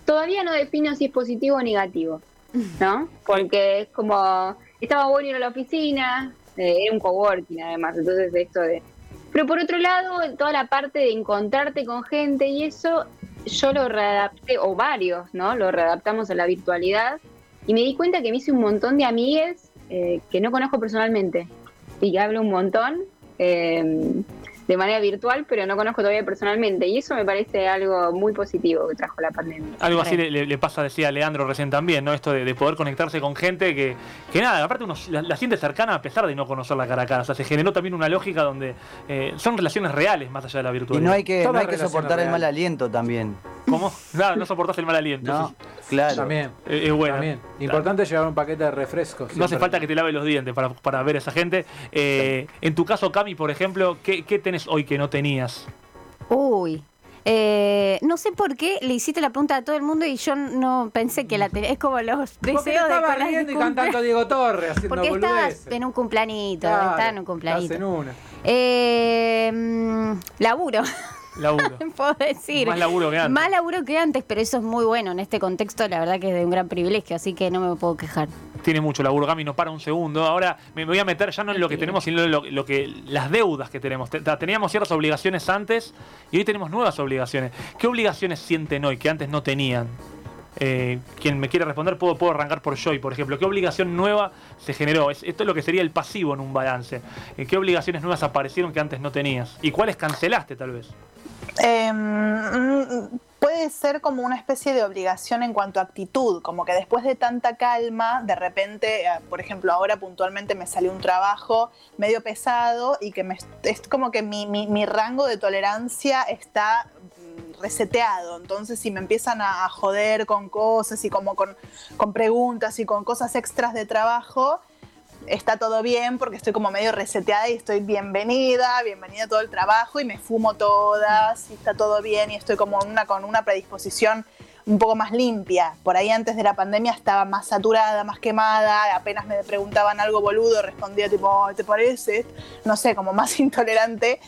todavía no defino si es positivo o negativo, ¿no? Porque es como, estaba bueno ir a la oficina, eh, era un coworking además, entonces esto de... Pero por otro lado, toda la parte de encontrarte con gente y eso, yo lo readapté, o varios, ¿no? Lo readaptamos a la virtualidad y me di cuenta que me hice un montón de amigues eh, que no conozco personalmente y que hablo un montón eh, de manera virtual, pero no conozco todavía personalmente. Y eso me parece algo muy positivo que trajo la pandemia. Algo así le, le- le pasa, decía Leandro recién también, ¿no? Esto de, de poder conectarse con gente que, que nada, aparte uno la, la siente cercana a pesar de no conocerla cara a cara. O sea, se generó también una lógica donde eh, son relaciones reales más allá de la Y virtualidad. no hay que, no hay que soportar el mal aliento también. ¿Cómo? Claro, no soportás el mal aliento. No, claro. También. es, es bueno. También. Importante llevar un paquete de refrescos. No hace falta que te lave los dientes para, para ver a esa gente. Eh, En tu caso, Cami, por ejemplo, ¿qué, qué tenés hoy que no tenías? Uy. Eh, no sé por qué le hiciste la pregunta a todo el mundo y yo no pensé que la tenía. Es como los deseos de de riendo y cantando Diego Torres haciendo Porque estabas en un cumplanito, Claro, estaba en un estás cumplanito. en una. Eh, mm, laburo, Laburo. puedo decir. Más laburo que antes. Más laburo que antes, pero eso es muy bueno. En este contexto, la verdad que es de un gran privilegio, así que no me puedo quejar. Tiene mucho laburo, Cami, no para un segundo. Ahora me voy a meter ya no en lo que tenemos, sino en lo, lo que, las deudas que tenemos. Te- Teníamos ciertas obligaciones antes y hoy tenemos nuevas obligaciones. ¿Qué obligaciones sienten hoy que antes no tenían? Eh, quien me quiere responder, puedo, puedo arrancar por Joy, por ejemplo. ¿Qué obligación nueva se generó? Es- esto es lo que sería el pasivo en un balance. Eh, ¿Qué obligaciones nuevas aparecieron que antes no tenías? ¿Y cuáles cancelaste, tal vez? Eh, mm, puede ser como una especie de obligación en cuanto a actitud, como que después de tanta calma, de repente, eh, por ejemplo, ahora puntualmente me salió un trabajo medio pesado y que me, es como que mi, mi- rango de tolerancia está mm, reseteado, entonces si me empiezan a, joder con cosas y como con preguntas y con cosas extras de trabajo, está todo bien porque estoy como medio reseteada y estoy bienvenida, bienvenida a todo el trabajo y me fumo todas y está todo bien y estoy como una, con una predisposición un poco más limpia. Por ahí antes de la pandemia estaba más saturada, más quemada, apenas me preguntaban algo boludo, respondía tipo, "Ay, ¿te parece? No sé, como más intolerante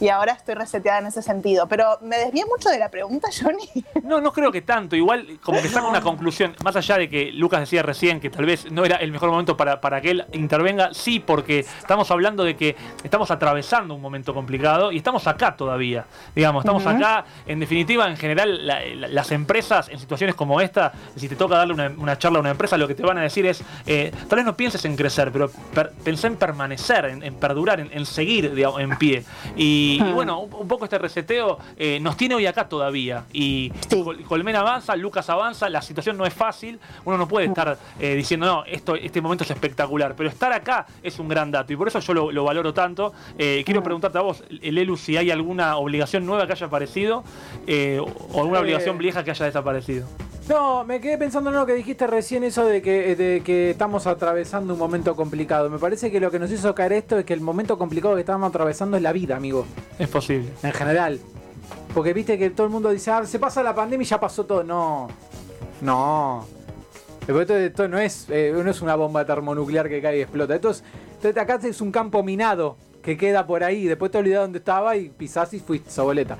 y ahora estoy reseteada en ese sentido. Pero me desvié mucho de la pregunta, Johnny. No, no creo que tanto. Igual, como que saca una conclusión. Más allá de que Lucas decía recién que tal vez no era el mejor momento para, para que él intervenga, sí, porque estamos hablando de que estamos atravesando un momento complicado y estamos acá todavía. Digamos, estamos acá. En definitiva, en general, la- la- las empresas en situaciones como esta, si te toca darle una, una charla a una empresa, lo que te van a decir es: eh, tal vez no pienses en crecer, pero per- pensá en permanecer, en, en perdurar, en, en seguir digamos, en pie. Y, y bueno, un, poco este reseteo eh, nos tiene hoy acá todavía. Y Col- Colmena avanza, Lucas avanza, la situación no es fácil. Uno no puede estar eh, diciendo, no, esto, este momento es espectacular. Pero estar acá es un gran dato y por eso yo lo, lo valoro tanto. Quiero preguntarte a vos, Lelu, si hay alguna obligación nueva que haya aparecido o alguna obligación vieja que haya desaparecido. No, me quedé pensando en lo que dijiste recién, eso de que, de que estamos atravesando un momento complicado. Me parece que lo que nos hizo caer esto es que el momento complicado que estamos atravesando es la vida, amigo. Es posible. En general. Porque viste que todo el mundo dice, ah, se pasa la pandemia y ya pasó todo. No. No. Esto, esto no, es, eh, no es una bomba termonuclear que cae y explota. Esto es, esto- acá es un campo minado que queda por ahí. Después te olvidás dónde estaba y pisás y fuiste soboleta.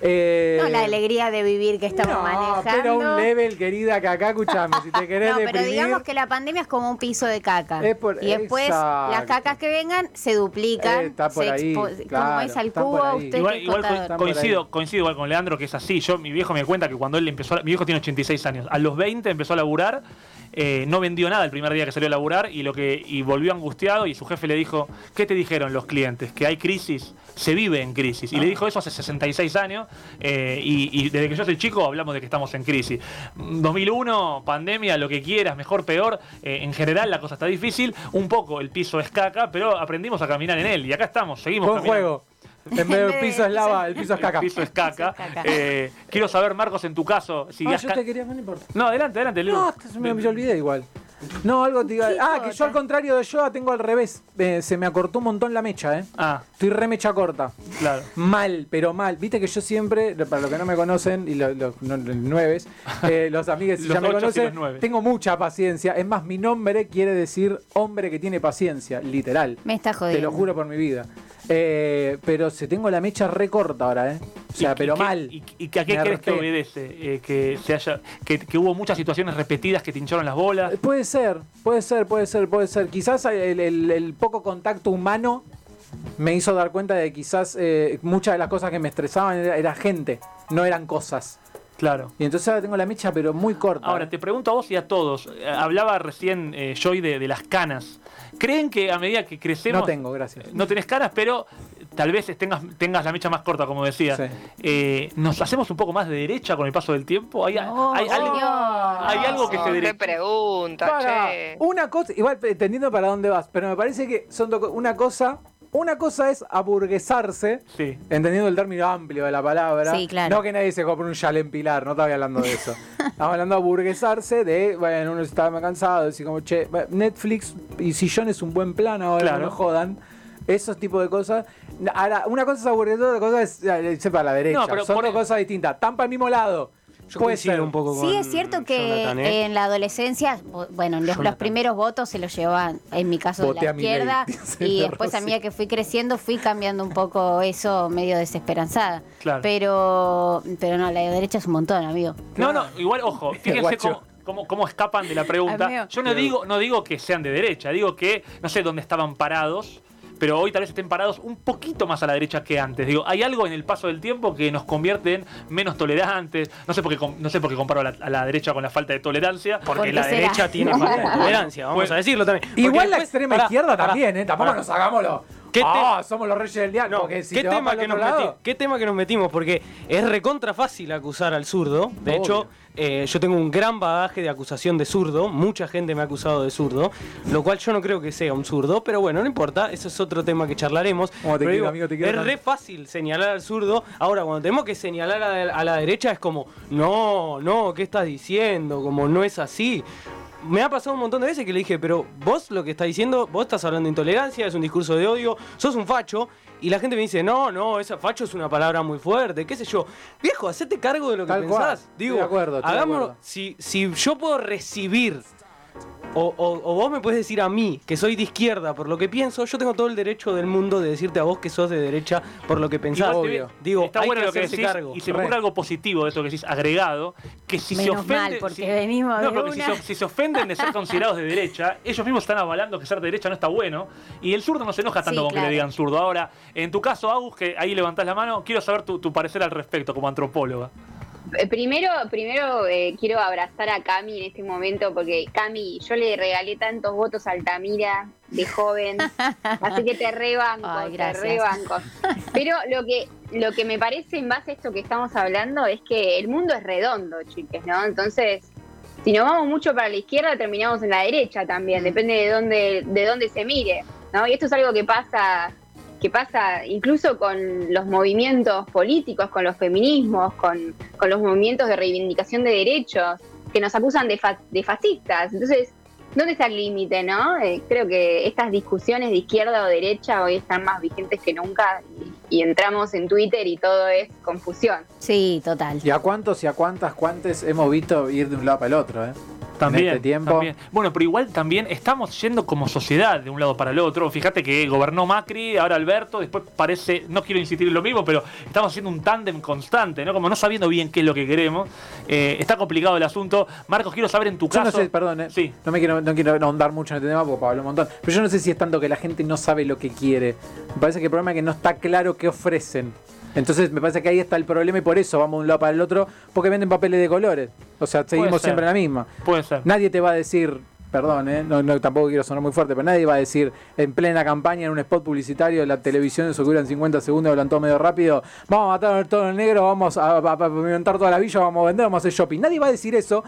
Eh, No la alegría de vivir que estamos no, manejando. pero un level, querida, que acá, escuchame, si te querés No, pero deprimir... digamos que la pandemia es como un piso de caca. Es por- y después exacto. las cacas que vengan se duplican. Eh, está por se ahí, como es al cubo, usted Igual, igual co- coincido, coincido igual con Leandro que es así. Yo, mi viejo me cuenta que cuando él empezó, a- mi viejo tiene 86 años, a los 20 empezó a laburar eh, no vendió nada el primer día que salió a laburar y, lo que, y volvió angustiado y su jefe le dijo, ¿qué te dijeron los clientes? Que hay crisis, se vive en crisis. Y le dijo eso hace 66 años eh, y, y desde que yo soy chico hablamos de que estamos en crisis. 2001, pandemia, lo que quieras, mejor, peor, eh, en general la cosa está difícil, un poco el piso es caca, pero aprendimos a caminar en él y acá estamos, seguimos Buen caminando. juego. En vez del piso es lava, el piso es caca. El piso es caca. Eh, quiero saber, Marcos, en tu caso, si Ah, yo te quería, no importa. No, adelante, adelante, Leo. No, hasta se me, me olvidé igual. No, algo te iba Ah, que yo al contrario de Yoda tengo al revés. Eh, se me acortó un montón la mecha, ¿eh? Ah, Estoy re mecha corta. claro. Mal, pero mal. Viste que yo siempre, para los que no me conocen, y los, los, no, los nueves, eh, los amigos que Los ya me conocen, los nueves. tengo mucha paciencia. Es más, mi nombre quiere decir hombre que tiene paciencia, literal. Me está jodiendo. Te lo juro por mi vida. Eh, pero se tengo la mecha re corta ahora, ¿eh? O sea, ¿Y- pero qué- mal. ¿Y, y a qué crees que obedece? Eh, que, se haya, que, que hubo muchas situaciones repetidas que te hincharon las bolas. Eh, Puede ser, puede ser, puede ser, puede ser. Quizás el, el- el poco contacto humano me hizo dar cuenta de que quizás eh, muchas de las cosas que me estresaban era, era gente, no eran cosas. Claro. Y entonces ahora tengo la mecha, pero muy corta. Ahora, te pregunto a vos y a todos. eh, Hablaba recién eh, Joy de, de las canas. ¿Creen que a medida que crecemos... no tengo, gracias. No tenés canas, pero tal vez tengas, tengas la mecha más corta, como decía. Sí. Eh, ¿Nos hacemos un poco más de derecha con el paso del tiempo? ¿Hay, hay algo, hay algo que se Qué derecha? pregunta, Para, che. una cosa, igual entendiendo para dónde vas, pero me parece que son una cosa, una cosa es aburguesarse, Sí. entendiendo el término amplio de la palabra. Sí, claro. No que nadie se compre un chalén pilar, no estaba hablando de eso. Estamos hablando de aburguesarse de, bueno, uno está más cansado, decir como, che, Netflix y sillón es un buen plan ahora, Claro. no me jodan. Esos tipos de cosas. Ahora, una cosa es aburguesarse, otra cosa es eh, irse para la derecha. No, pero Son por- dos cosas distintas. Están para el mismo lado. Yo Puede coincido ser. un poco con Sí, es cierto que Jonathan, ¿eh? en la adolescencia, bueno, los, los primeros votos se los llevaban, en mi caso, de Voté la a Milei, izquierda. Y la después, a medida que fui creciendo, fui cambiando un poco eso medio desesperanzada. Claro. Pero, pero no, la derecha es un montón, amigo. No, no, igual, ojo, fíjense cómo, cómo, cómo escapan de la pregunta. Amigo. Yo no digo, no digo que sean de derecha, digo que no sé dónde estaban parados, pero hoy tal vez estén parados un poquito más a la derecha que antes. Digo, hay algo en el paso del tiempo que nos convierte en menos tolerantes. No sé por qué, no sé por qué comparo a la, a la derecha con la falta de tolerancia. Porque ¿Por qué la será? derecha tiene falta de tolerancia, vamos Pues- a decirlo también. Porque Igual la después- extrema izquierda también, ¿eh? Tampoco nos hagámoslo. ¿Qué Ah, somos los reyes del diablo. No, si ¿qué, te tema que nos meti- ¿Qué tema que nos metimos? Porque es recontra fácil acusar al zurdo. De Obvio. hecho, eh, yo tengo un gran bagaje de acusación de zurdo. Mucha gente me ha acusado de zurdo. Lo cual yo no creo que sea un zurdo. Pero bueno, no importa. Eso es otro tema que charlaremos. Oh, te quiero, amigo, te es re fácil señalar al zurdo. Ahora, cuando tenemos que señalar a la, a la derecha es como, no, no, ¿qué estás diciendo? Como no es así. Me ha pasado un montón de veces que le dije, pero vos lo que estás diciendo, vos estás hablando de intolerancia, es un discurso de odio, sos un facho, y la gente me dice, no, no, esa facho es una palabra muy fuerte, qué sé yo. Viejo, hacete cargo de lo que Tal cual. pensás. Estoy Digo, de acuerdo, estoy de hagámoslo. acuerdo. Si, si yo puedo recibir o, o- o vos me puedes decir a mí que soy de izquierda por lo que pienso, yo tengo todo el derecho del mundo de decirte a vos que sos de derecha por lo que pensás. Obvio. Digo, está hay bueno que lo que decís cargo. y se me Re. ocurre algo positivo de esto que decís agregado, que si se Menos ofende, mal, porque si- venimos no, de porque si una. se, si se ofenden de ser considerados de derecha, ellos mismos están avalando que ser de derecha no está bueno y el zurdo no se enoja tanto Sí, con que le digan zurdo. Ahora, en tu caso, Agus, que ahí levantás la mano, quiero saber tu, tu parecer al respecto como antropóloga. Eh, Primero, primero eh, quiero abrazar a Cami en este momento porque Cami, yo le regalé tantos votos a Altamira de joven, así que te rebanco, Ay, te rebanco. Pero lo que lo que me parece en base a esto que estamos hablando es que el mundo es redondo, chiques, ¿no? Entonces, si nos vamos mucho para la izquierda, terminamos en la derecha también, depende de dónde de dónde se mire, ¿no? Y esto es algo que pasa que pasa incluso con los movimientos políticos, con los feminismos, con, con los movimientos de reivindicación de derechos, que nos acusan de, fa- de fascistas. Entonces, ¿dónde está el límite, no? Eh, creo que estas discusiones de izquierda o derecha hoy están más vigentes que nunca y, y entramos en Twitter y todo es confusión. Sí, total. ¿Y a cuántos y a cuántas cuantes hemos visto ir de un lado para el otro, eh? También, en este tiempo. también. Bueno, pero igual también estamos yendo como sociedad de un lado para el otro. Fíjate que gobernó Macri, ahora Alberto, después parece, no quiero insistir en lo mismo, pero estamos haciendo un tándem constante, ¿no? Como no sabiendo bien qué es lo que queremos. Eh, está complicado el asunto. Marcos, quiero saber en tu Yo caso. no sé, perdón, eh, Sí. no me quiero, no quiero ahondar mucho en este tema porque Pablo un montón. Pero yo no sé si es tanto que la gente no sabe lo que quiere. Me parece que el problema es que no está claro qué ofrecen. Entonces me parece que ahí está el problema y por eso vamos de un lado para el otro, porque venden papeles de colores. O sea, seguimos siempre en la misma. Puede ser. Nadie te va a decir, perdón, ¿eh? no, no, tampoco quiero sonar muy fuerte, pero nadie va a decir en plena campaña, en un spot publicitario la televisión, eso que duran 50 segundos, hablan todo medio rápido, vamos a matar a todo el negro, vamos a, a, a toda la villa, vamos a vender, vamos a hacer shopping. Nadie va a decir eso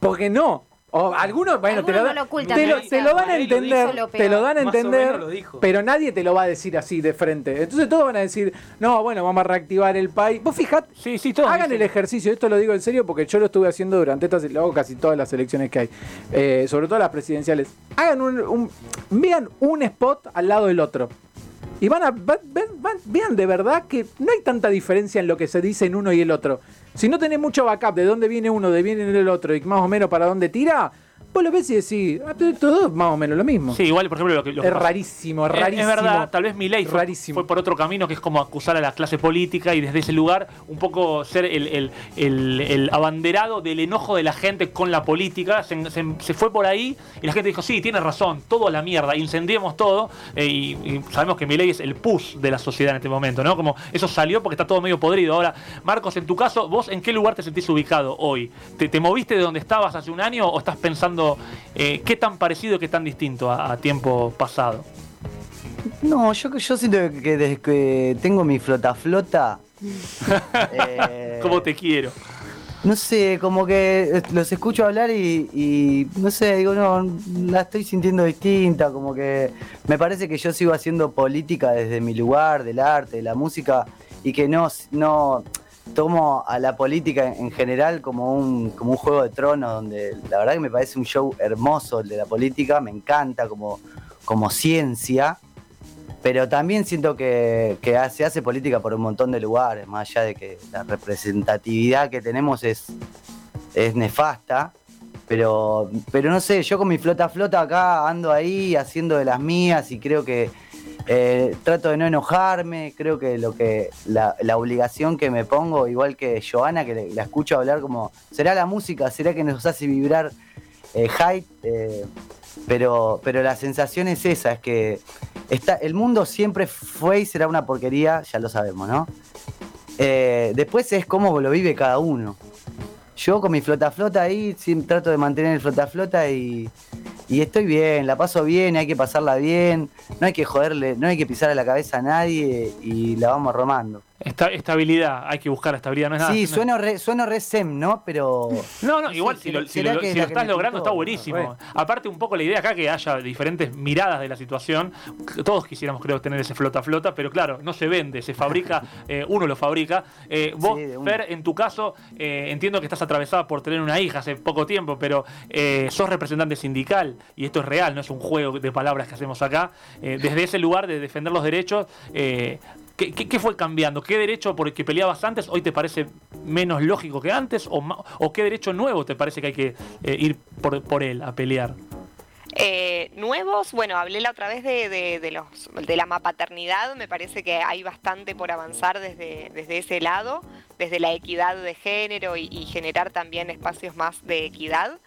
porque no. O algunos, bueno, te lo, Algunos dan- no lo ocultan, te, lo, pero te lo dan a entender, Lo te lo dan a entender, pero nadie te lo va a decir así de frente. Entonces todos van a decir, no, bueno, vamos a reactivar el país. Vos fijate, Sí, sí, todos hagan dicen. el ejercicio, esto lo digo en serio porque yo lo estuve haciendo durante estas, lo hago casi todas las elecciones que hay, eh, sobre todo las presidenciales. Hagan un, un- vean un spot al lado del otro. Y van a, va- ven- van- vean de verdad que no hay tanta diferencia en lo que se dice en uno y el otro. Si no tenés mucho backup de dónde viene uno, de viene el otro y más o menos para dónde tira, vos lo ves y decís, ah, pero todo es más o menos lo mismo. Sí, igual, por ejemplo, lo que, lo que es pasa- rarísimo, es rarísimo. Es verdad, tal vez Milei fue, Rarísimo. fue por otro camino que es como acusar a la clase política y desde ese lugar un poco ser el, el- el- el abanderado del enojo de la gente con la política. Se, se- se fue por ahí y la gente dijo, sí, tiene razón, todo a la mierda, incendiemos todo. eh, y, y sabemos que Milei es el push de la sociedad en este momento, ¿no? Como eso salió porque está todo medio podrido. Ahora, Marcos, en tu caso, ¿vos en qué lugar te sentís ubicado hoy? ¿Te, te moviste de donde estabas hace un año o estás pensando eh, qué tan parecido, qué tan distinto a- a tiempo pasado? No, yo, yo siento que desde que tengo mi flota flota. eh, ¿Cómo te quiero? No sé, como que eh, los escucho hablar y, y, no sé, digo, no, la estoy sintiendo distinta, como que me parece que yo sigo haciendo política desde mi lugar, del arte, de la música, y que no, no tomo a la política en general como un, como un juego de tronos, donde la verdad que me parece un show hermoso el de la política, me encanta como, como ciencia, pero también siento que, que se hace política por un montón de lugares, más allá de que la representatividad que tenemos es, es nefasta. Pero, pero no sé, yo con mi flota flota acá ando ahí haciendo de las mías y creo que eh, trato de no enojarme, creo que lo que la, obligación que me pongo, igual que Joana, que la escucho hablar como, ¿será la música? ¿Será que nos hace vibrar eh, hype? Eh, pero, pero la sensación es esa, es que está, el mundo siempre fue y será una porquería, ya lo sabemos, ¿no? Eh, después es cómo lo vive cada uno. Yo con mi flota flota ahí trato de mantener el flota flota y, y estoy bien, la paso bien, hay que pasarla bien, no hay que joderle, no hay que pisarle la cabeza a nadie y la vamos romando. Esta- estabilidad, hay que buscar estabilidad, no es nada. Sí, no- sueno re, sueno re sem, ¿no? Pero. No, no, igual si ¿será- lo, si lo- si estás logrando pintó? está buenísimo. Aparte un poco la idea acá que haya diferentes miradas de la situación. Todos quisiéramos creo tener ese flota flota, pero claro, no se vende, se fabrica, eh, uno lo fabrica. Eh, vos, Sí. Fer, en tu caso, eh, entiendo que estás atravesada por tener una hija hace poco tiempo, pero eh, sos representante sindical y esto es real, no es un juego de palabras que hacemos acá. Eh, desde ese lugar de defender los derechos, eh, ¿Qué, fue cambiando? ¿Qué derecho por el que peleabas antes hoy te parece menos lógico que antes? ¿O, o qué derecho nuevo te parece que hay que eh, ir por, por él a pelear? Eh, nuevos, bueno, hablé la otra vez de, de, de los, de la mapaternidad, me parece que hay bastante por avanzar desde, desde ese lado, desde la equidad de género y generar también espacios más de equidad.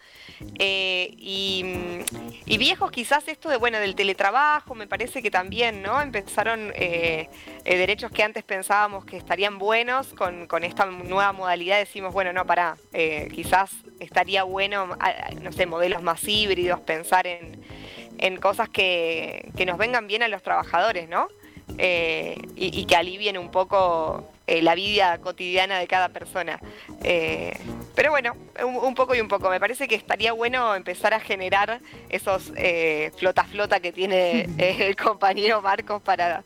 Eh, y, mm, y viejos quizás esto de, bueno, del teletrabajo, me parece que también, ¿no? Empezaron eh, eh, derechos que antes pensábamos que estarían buenos, con, con esta nueva modalidad decimos, bueno, no, para, quizás estaría bueno, a- a- no sé, modelos más híbridos, pensar en, en cosas que, que nos vengan bien a los trabajadores, ¿no? Y que alivien un poco eh, la vida cotidiana de cada persona. Eh, pero bueno, un, un poco y un poco. Me parece que estaría bueno empezar a generar esos eh, flota flota que tiene el compañero Marcos para,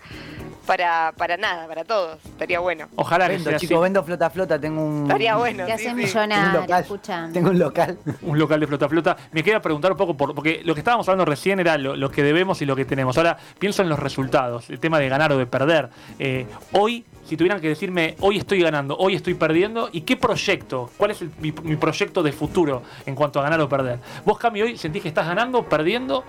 para, para nada, para todos. Estaría bueno. Ojalá que Vendo, sea chicos, así. vendo flota flota, tengo un. Estaría bueno. Te sí, haces sí. Tengo un millonario, local. escucha. Tengo un local. Un local de flota flota. Me queda preguntar un poco, por, porque lo que estábamos hablando recién era lo, lo que debemos y lo que tenemos. Ahora pienso en los resultados, el tema de ganar o de perder. Eh, hoy, si tuvieran que decirme, hoy estoy ganando, hoy estoy perdiendo, ¿y qué proyecto? ¿Cuál es el- mi, mi proyecto de futuro en cuanto a ganar o perder? ¿Vos, Cami, hoy sentís que estás ganando, perdiendo?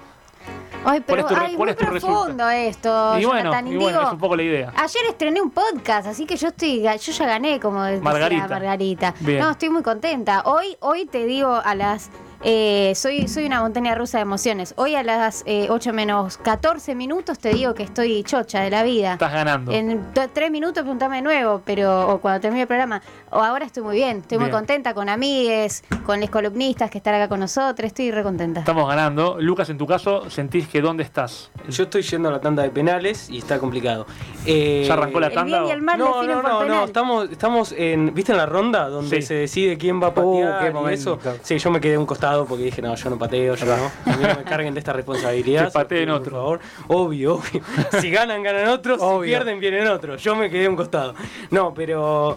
Ay, ¿Cuál pero es tu re- ay, cuál muy es tu profundo esto, y bueno, Jonathan. y Y bueno, digo, es un poco la idea. Ayer estrené un podcast, así que yo estoy, yo ya gané, como decía Margarita. Margarita. Bien. No, estoy muy contenta. Hoy, hoy te digo a las Eh, soy, soy una montaña rusa de emociones. Hoy a las eh, 8 menos 14 minutos te digo que estoy chocha de la vida. Estás ganando. En 3 minutos preguntame de nuevo, pero o cuando termine el programa. O ahora estoy muy bien, estoy muy contenta con amigues, con los columnistas que están acá con nosotros, estoy re contenta. Estamos ganando. Lucas, en tu caso, ¿sentís que dónde estás? Yo estoy yendo a la tanda de penales y está complicado. Eh, ¿Ya arrancó la El bien y el mal No, no, por no, penal. no, estamos, estamos en, ¿viste en la ronda? Donde Sí. se decide quién va a patear qué y eso. Sí, yo me quedé a un costado porque dije, no, yo no pateo, yo no. A mí no me carguen de esta responsabilidad. Que pateen por otro. favor. Obvio, obvio. Si ganan, ganan otros, Obvio. si pierden, vienen otros. Yo me quedé a un costado. No, pero,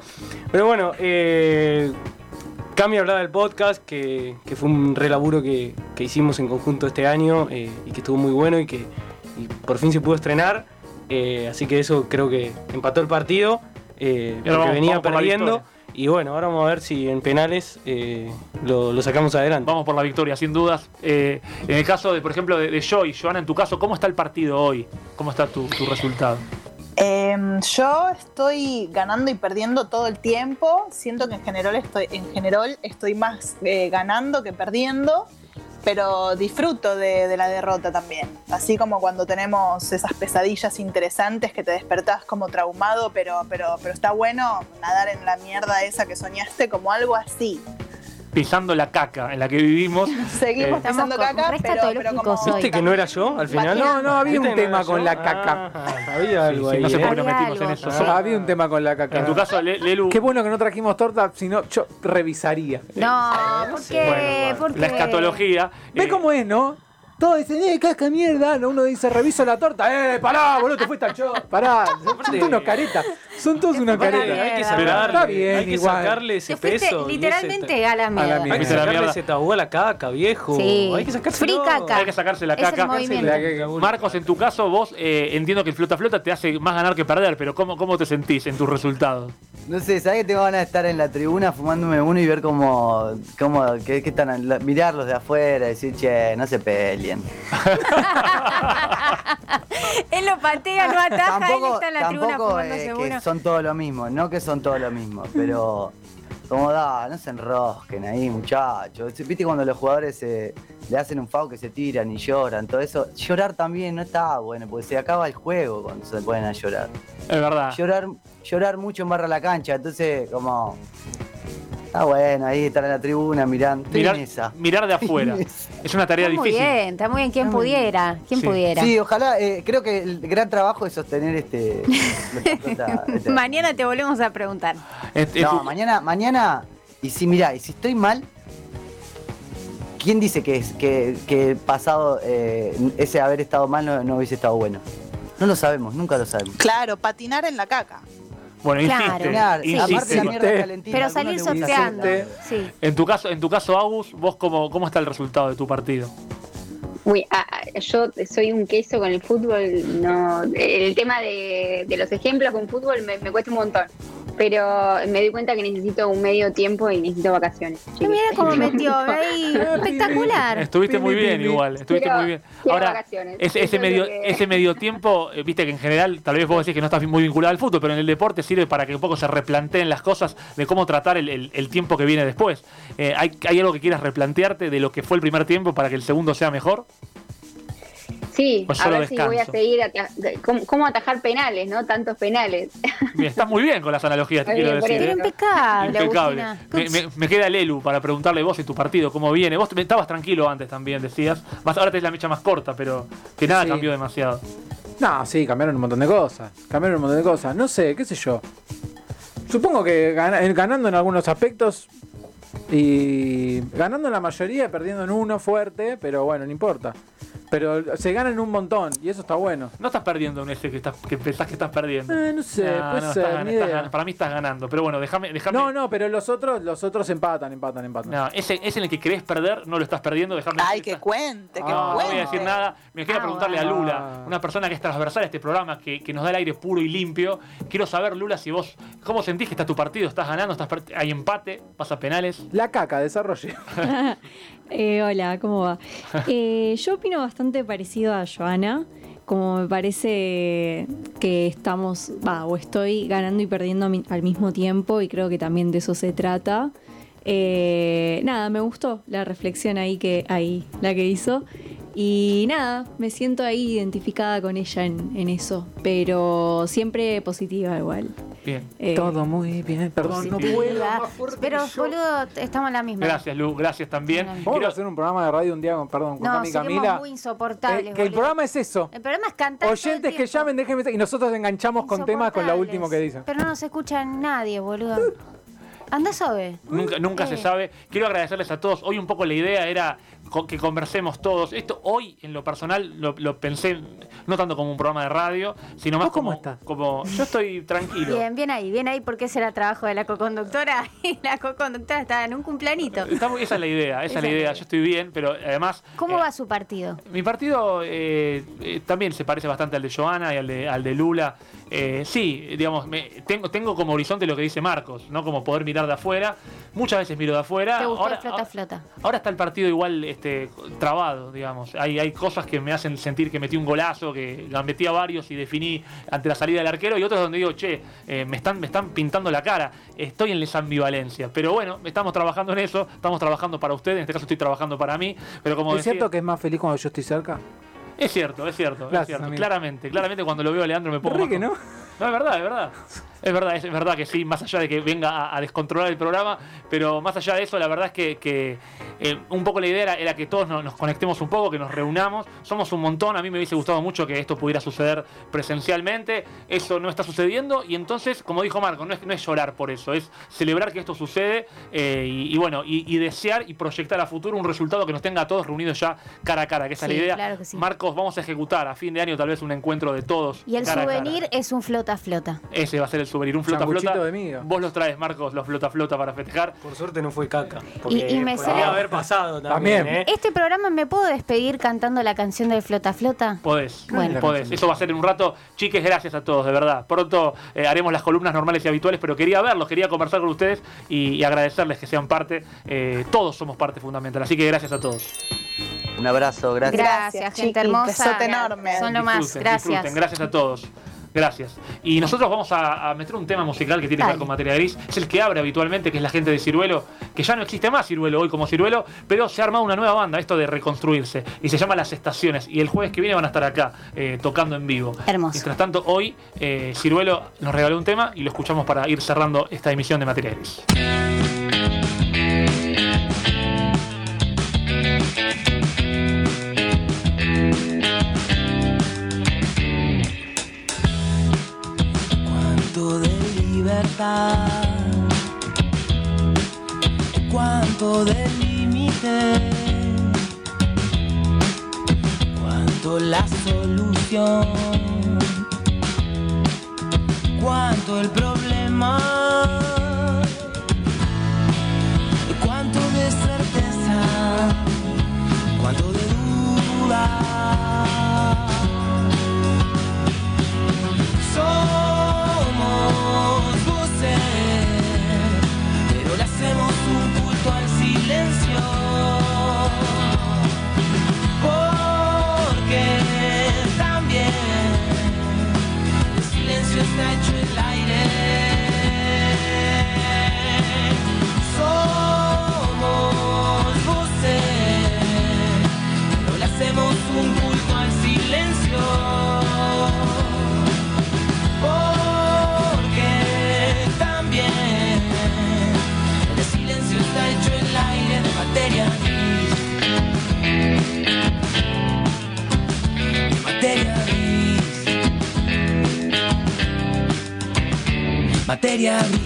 pero bueno, eh, Cami hablaba del podcast, que, que fue un relaburo que, que hicimos en conjunto este año eh, y que estuvo muy bueno y que y por fin se pudo estrenar. Eh, así que eso creo que empató el partido, eh, porque vamos- venía vamos por perdiendo. Y bueno, ahora vamos a ver si en penales eh, lo, lo sacamos adelante. Vamos por la victoria, sin dudas. Eh, en el caso de, por ejemplo, de, de Joy, Joana, en tu caso, ¿cómo está el partido hoy? ¿Cómo está tu, tu resultado? Em, yo estoy ganando y perdiendo todo el tiempo. Siento que en general estoy, en general estoy más eh, ganando que perdiendo, pero disfruto de, la derrota también. Así como cuando tenemos esas pesadillas interesantes que te despertás como traumado, pero, pero, pero está bueno nadar en la mierda esa que soñaste, como algo así. Pisando la caca en la que vivimos. Seguimos Eh, pisando caca, pero, como... ¿Viste que no era yo al final? No, no, había un ¿Viste que no tema con yo? la caca. Ah, había algo sí, ahí. no sé ¿eh? por qué nos Había metimos en eso. Ah, había un tema con la caca. En tu caso, Le- Lelu, Qué bueno que no trajimos torta, sino yo revisaría. No, ¿por qué? bueno, ¿Por la qué? escatología. ¿Ves eh, cómo es, no? Todos dicen, eh, casca mierda. No, Uno dice, reviso la torta. Eh, pará, boludo, te fuiste al show. Pará, son todos unos caretas. Son todos unos a la caretas. Hay que sacarle, Está bien, hay que igual. sacarle ese Te peso. literalmente ese- a la mierda. mierda. Hay que a la sacarle ese tabú a la caca, viejo. Sí. Hay que sacarse Free caca. Hay que sacarse la caca. La. Marcos, en tu caso, vos eh, entiendo que el flota flota te hace más ganar que perder, pero ¿cómo, cómo te sentís en tus resultados? No sé, ¿sabes que tengo ganas de estar en la tribuna fumándome uno y ver cómo, cómo qué, qué están, la- mirarlos de afuera y decir, che, no se Él lo patea, no ataja, él tampoco está en la tribuna tampoco fumándose eh, que son todos lo mismo, no que son todos lo mismo, pero como da, no se enrosquen ahí, muchachos. Viste cuando los jugadores eh, le hacen un foul que se tiran y lloran, todo eso. Llorar también no está bueno, porque se acaba el juego cuando se ponen a llorar. Es verdad. Llorar, llorar mucho embarra la cancha, entonces como. Está bueno, ahí estar en la tribuna mirando. Mirar, mirar de afuera. Es una tarea Está muy difícil. bien, está muy bien. ¿Quién Está muy pudiera? ¿Quién Sí. pudiera? Sí, ojalá, eh, creo que el gran trabajo es sostener este. esta- esta- Mañana te volvemos a preguntar. No, mañana, mañana, y si mirá, y si estoy mal, ¿quién dice que, es, que, que el pasado, eh, ese haber estado mal no, no hubiese estado bueno? No lo sabemos, nunca lo sabemos. Claro, patinar en la caca. Bueno, Claro. insiste. Sí. aparte insiste. la mierda Insiste. calentita. Pero salir sorteando. Sí. En tu caso, en tu caso, Agus, vos cómo, cómo está el resultado de tu partido? Uy, ah, ah, yo soy un queso con el fútbol, no, el tema de, de los ejemplos con fútbol me, me cuesta un montón, pero me doy cuenta que necesito un medio tiempo y necesito vacaciones. Y chicos. mira cómo metió ahí. Espectacular. Estuviste muy bien igual, estuviste muy bien. Ahora, ese, ese medio, que- ese medio tiempo, eh, viste que en general, tal vez vos decís que no estás muy vinculado al fútbol, pero en el deporte sirve para que un poco se replanteen las cosas de cómo tratar el, el- el tiempo que viene después. Eh, ¿hay, ¿Hay algo que quieras replantearte de lo que fue el primer tiempo para que el segundo sea mejor? Sí, o a solo ver si voy a seguir ata- cómo, cómo atajar penales, ¿no? Tantos penales. Bien, Estás muy bien con las analogías, te quiero decir. Pero ¿eh? impecable. Me, me- me queda Lelu para preguntarle vos y tu partido, cómo viene. Vos estabas tranquilo antes también, decías. Más, ahora tenés la mecha más corta, pero que nada Sí. cambió demasiado. No, sí, cambiaron un montón de cosas. Cambiaron un montón de cosas. No sé, qué sé yo. Supongo que eh, ganando en algunos aspectos y ganando en la mayoría, perdiendo en uno fuerte, pero bueno, no importa. Pero se ganan un montón y eso está bueno. No estás perdiendo en ese que, estás, que pensás que estás perdiendo. Eh, no sé, No, puede no, ser, estás gan- ni estás idea. gan- para mí estás ganando. Pero bueno, déjame. déjame No, no, pero los otros, los otros empatan, empatan, empatan. No, ese, ese en el que querés perder, no lo estás perdiendo. Déjame Ay, que cuente, que No, no voy a cuente. decir nada. Me queda Ah, preguntarle a. Lula, una persona que es transversal a este programa, que, que nos da el aire puro y limpio. Quiero saber, Lula, si vos, ¿cómo sentís que está tu partido? ¿Estás ganando? ¿Estás per- ¿Hay empate? ¿Pasa penales? La caca, desarrolle. Eh, hola, ¿cómo va? Eh, yo opino bastante parecido a Joana. Como me parece que estamos, va, o estoy ganando y perdiendo al mismo tiempo, y creo que también de eso se trata. Eh, nada, me gustó la reflexión ahí que ahí, la que hizo. Y nada, me siento ahí identificada con ella en eso, pero siempre positiva igual. Bien. Eh, Todo muy bien. Perdón, no puedo. más fuerte Pero, que yo. boludo, estamos en la misma. Gracias, Lu. Gracias también. Vamos a hacer un programa de radio un día con, perdón, con No, seremos Camila. muy insoportables. Eh, que el programa es eso. El programa es cantar. todo el Oyentes que llamen, déjenme y nosotros enganchamos con temas con lo último que dicen. Pero no nos escucha nadie, boludo. Anda sabe. Nunca, nunca se Eh. sabe. Quiero agradecerles a todos. Hoy un poco la idea era que conversemos todos. Esto hoy, en lo personal, lo, lo pensé no tanto como un programa de radio, sino más ¿Vos cómo como, estás? como... Yo estoy tranquilo. Bien, bien ahí, bien ahí, porque ese era el trabajo de la coconductora. Y la coconductora estaba en un cumplanito. Estamos- esa es la idea, esa, es la idea. Yo estoy bien, pero además... ¿Cómo eh, va su partido? Mi partido eh, eh, también se parece bastante al de Joana y al de, al de Lula. Eh, sí, digamos, me- tengo, tengo como horizonte lo que dice Marcos, ¿no? Como poder mirar de afuera. Muchas veces miro de afuera. ¿Te gustó Ahora, el flota flota? ahora está el partido igual este, trabado, digamos. Hay, hay cosas que me hacen sentir que metí un golazo, que gambeteé a varios y definí ante la salida del arquero, y otros donde digo, che, eh, me, están, me están pintando la cara. Estoy en esa ambivalencia. Pero bueno, estamos trabajando en eso, estamos trabajando para ustedes, en este caso estoy trabajando para mí. Pero como ¿Es decía- cierto que es más feliz cuando yo estoy cerca? es cierto, es cierto, es cierto. amigo. Claramente, claramente cuando lo veo a Leandro me pongo. Más que no. No, es verdad, es verdad. Es verdad, es verdad que sí, más allá de que venga a, a descontrolar el programa, pero más allá de eso, la verdad es que, que, eh, un poco la idea era, era que todos nos, nos conectemos un poco, que nos reunamos. Somos un montón, a mí me hubiese gustado mucho que esto pudiera suceder presencialmente. Eso no está sucediendo y entonces, como dijo Marco, no es, no es llorar por eso, es celebrar que esto sucede eh, y, y bueno, y, y desear y proyectar a futuro un resultado que nos tenga a todos reunidos ya cara a cara, que esa Sí, es la idea. claro que sí. Marcos, vamos a ejecutar a fin de año tal vez un encuentro de todos. Y el cara a cara. souvenir es un flota flota. Ese va a ser el souvenir, un flota Sanguchito flota. de miga. Vos los traes, Marcos, los flota flota para festejar. Por suerte no fue caca. Y- Porque y me podría sale- haber pasado también, También. ¿eh? ¿Este programa me puedo despedir cantando la canción del flota flota? Podés, Bueno. podés. Eso va a ser en un rato. Chiques, gracias a todos, de verdad. Pronto eh, haremos las columnas normales y habituales, pero quería verlos, quería conversar con ustedes y, y agradecerles que sean parte. Eh, todos somos parte fundamental, así que gracias a todos. Un abrazo, gracias. Gracias, gente chiqui, hermosa. besote enorme. Son lo más. Disfruten, Gracias. disfruten. Gracias a todos. Gracias. Y nosotros vamos a, a meter un tema musical que tiene que ver con materia gris. Es el que abre habitualmente, que es la gente de Ciruelo, que ya no existe más Ciruelo hoy como Ciruelo, pero se ha armado una nueva banda, esto de reconstruirse. Y se llama Las Estaciones. Y el jueves que viene van a estar acá, eh, tocando en vivo. Hermoso. Mientras tanto, hoy eh, Ciruelo nos regaló un tema y lo escuchamos para ir cerrando esta emisión de Materia Gris. Cuánto de libertad, cuánto de límite, cuánto la solución, cuánto el problema, cuánto de certeza, cuánto de duda. Gris.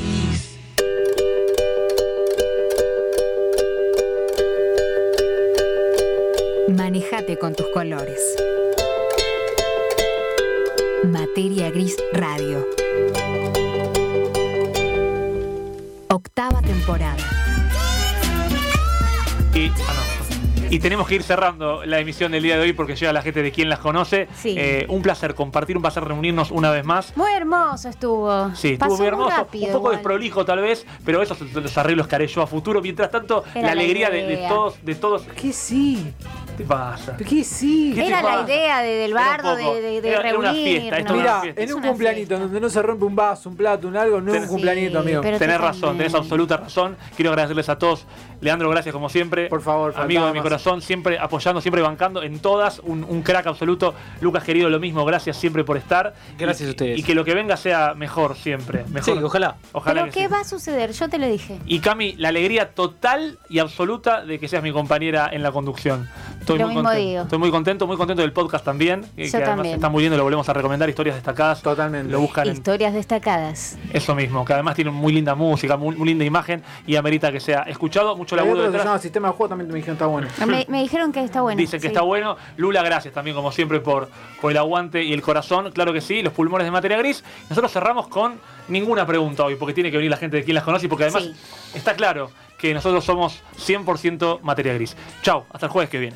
Tenemos que ir cerrando la emisión del día de hoy porque llega la gente de quien las conoce. Sí. Eh, un placer compartir, un placer reunirnos una vez más. Muy hermoso estuvo. Sí, Pasó estuvo muy hermoso, rápido un poco igual. desprolijo tal vez, pero esos son los arreglos que haré yo a futuro. Mientras tanto, Era la la alegría de, todos, de todos. Que sí. ¿Qué pasa? ¿Qué sí? ¿Qué te Era la pasa? idea de, del bardo, de, de, de era- era una fiesta, esto Mira, una fiesta. en un cumpleañito donde no se rompe un vaso, un plato, un algo, no es un Sí, cumpleañito, amigo. pero Tenés razón, tenés absoluta razón. Quiero agradecerles a todos. Leandro, gracias como siempre. Por favor, Amigo de mi corazón, siempre apoyando, siempre bancando en todas. Un, un crack absoluto. Lucas, querido, lo mismo. Gracias siempre por estar. Gracias Y- a ustedes. Y que lo que venga sea mejor siempre. Mejor. Sí, ojalá. Ojalá Pero que ¿qué sí. va a suceder? Yo te lo dije. Y Cami, la alegría total y absoluta de que seas mi compañera en la conducción. Estoy Lo muy mismo contento. digo. Estoy muy contento, muy contento del podcast también. Que, Yo que además también. está muy lindo, lo volvemos a recomendar. Historias destacadas. Totalmente. Lo buscan en Historias destacadas. eso mismo, que además tiene muy linda música, muy, muy linda imagen y amerita que sea escuchado. Mucho Hay laburo otro que llama Sistema de Juego, también me dijeron está bueno. Me, me dijeron que está bueno. Dicen que sí. está bueno. Lula, gracias también, como siempre, por, por el aguante y el corazón. Claro que sí, los pulmones de materia gris. Nosotros cerramos con ninguna pregunta hoy, porque tiene que venir la gente de quien las conoce y porque además Sí. está claro que nosotros somos 100% materia gris. Chau, hasta el jueves que viene.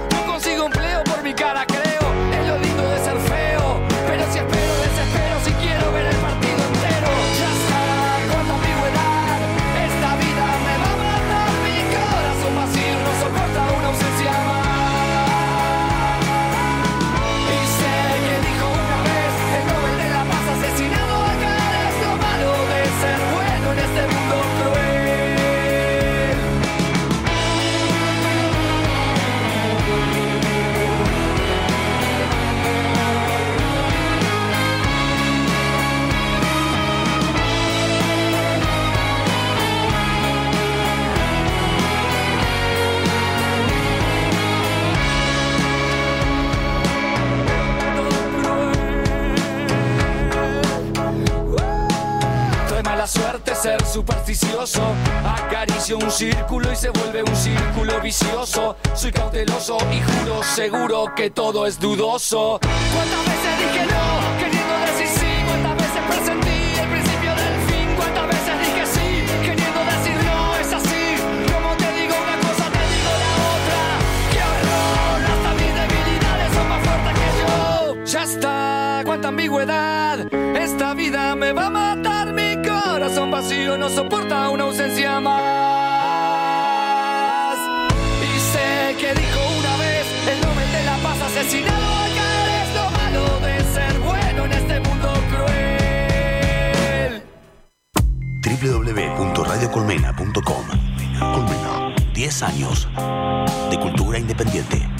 Se vuelve un círculo vicioso. Soy cauteloso y juro seguro que todo es dudoso. ¿Cuántas veces dije no, queriendo decir sí? ¿Cuántas veces presentí el principio del fin? ¿Cuántas veces dije sí, queriendo decir no? Es así. Como te digo una cosa, te digo la otra. ¡Qué horror! Hasta mis debilidades son más fuertes que yo. Ya está, cuánta ambigüedad. Esta vida me va a matar. Mi corazón vacío no soporta una ausencia más. Asesinado acá. Es lo malo de ser bueno en este mundo cruel. www.radiocolmena.com Colmena, 10 años de cultura independiente.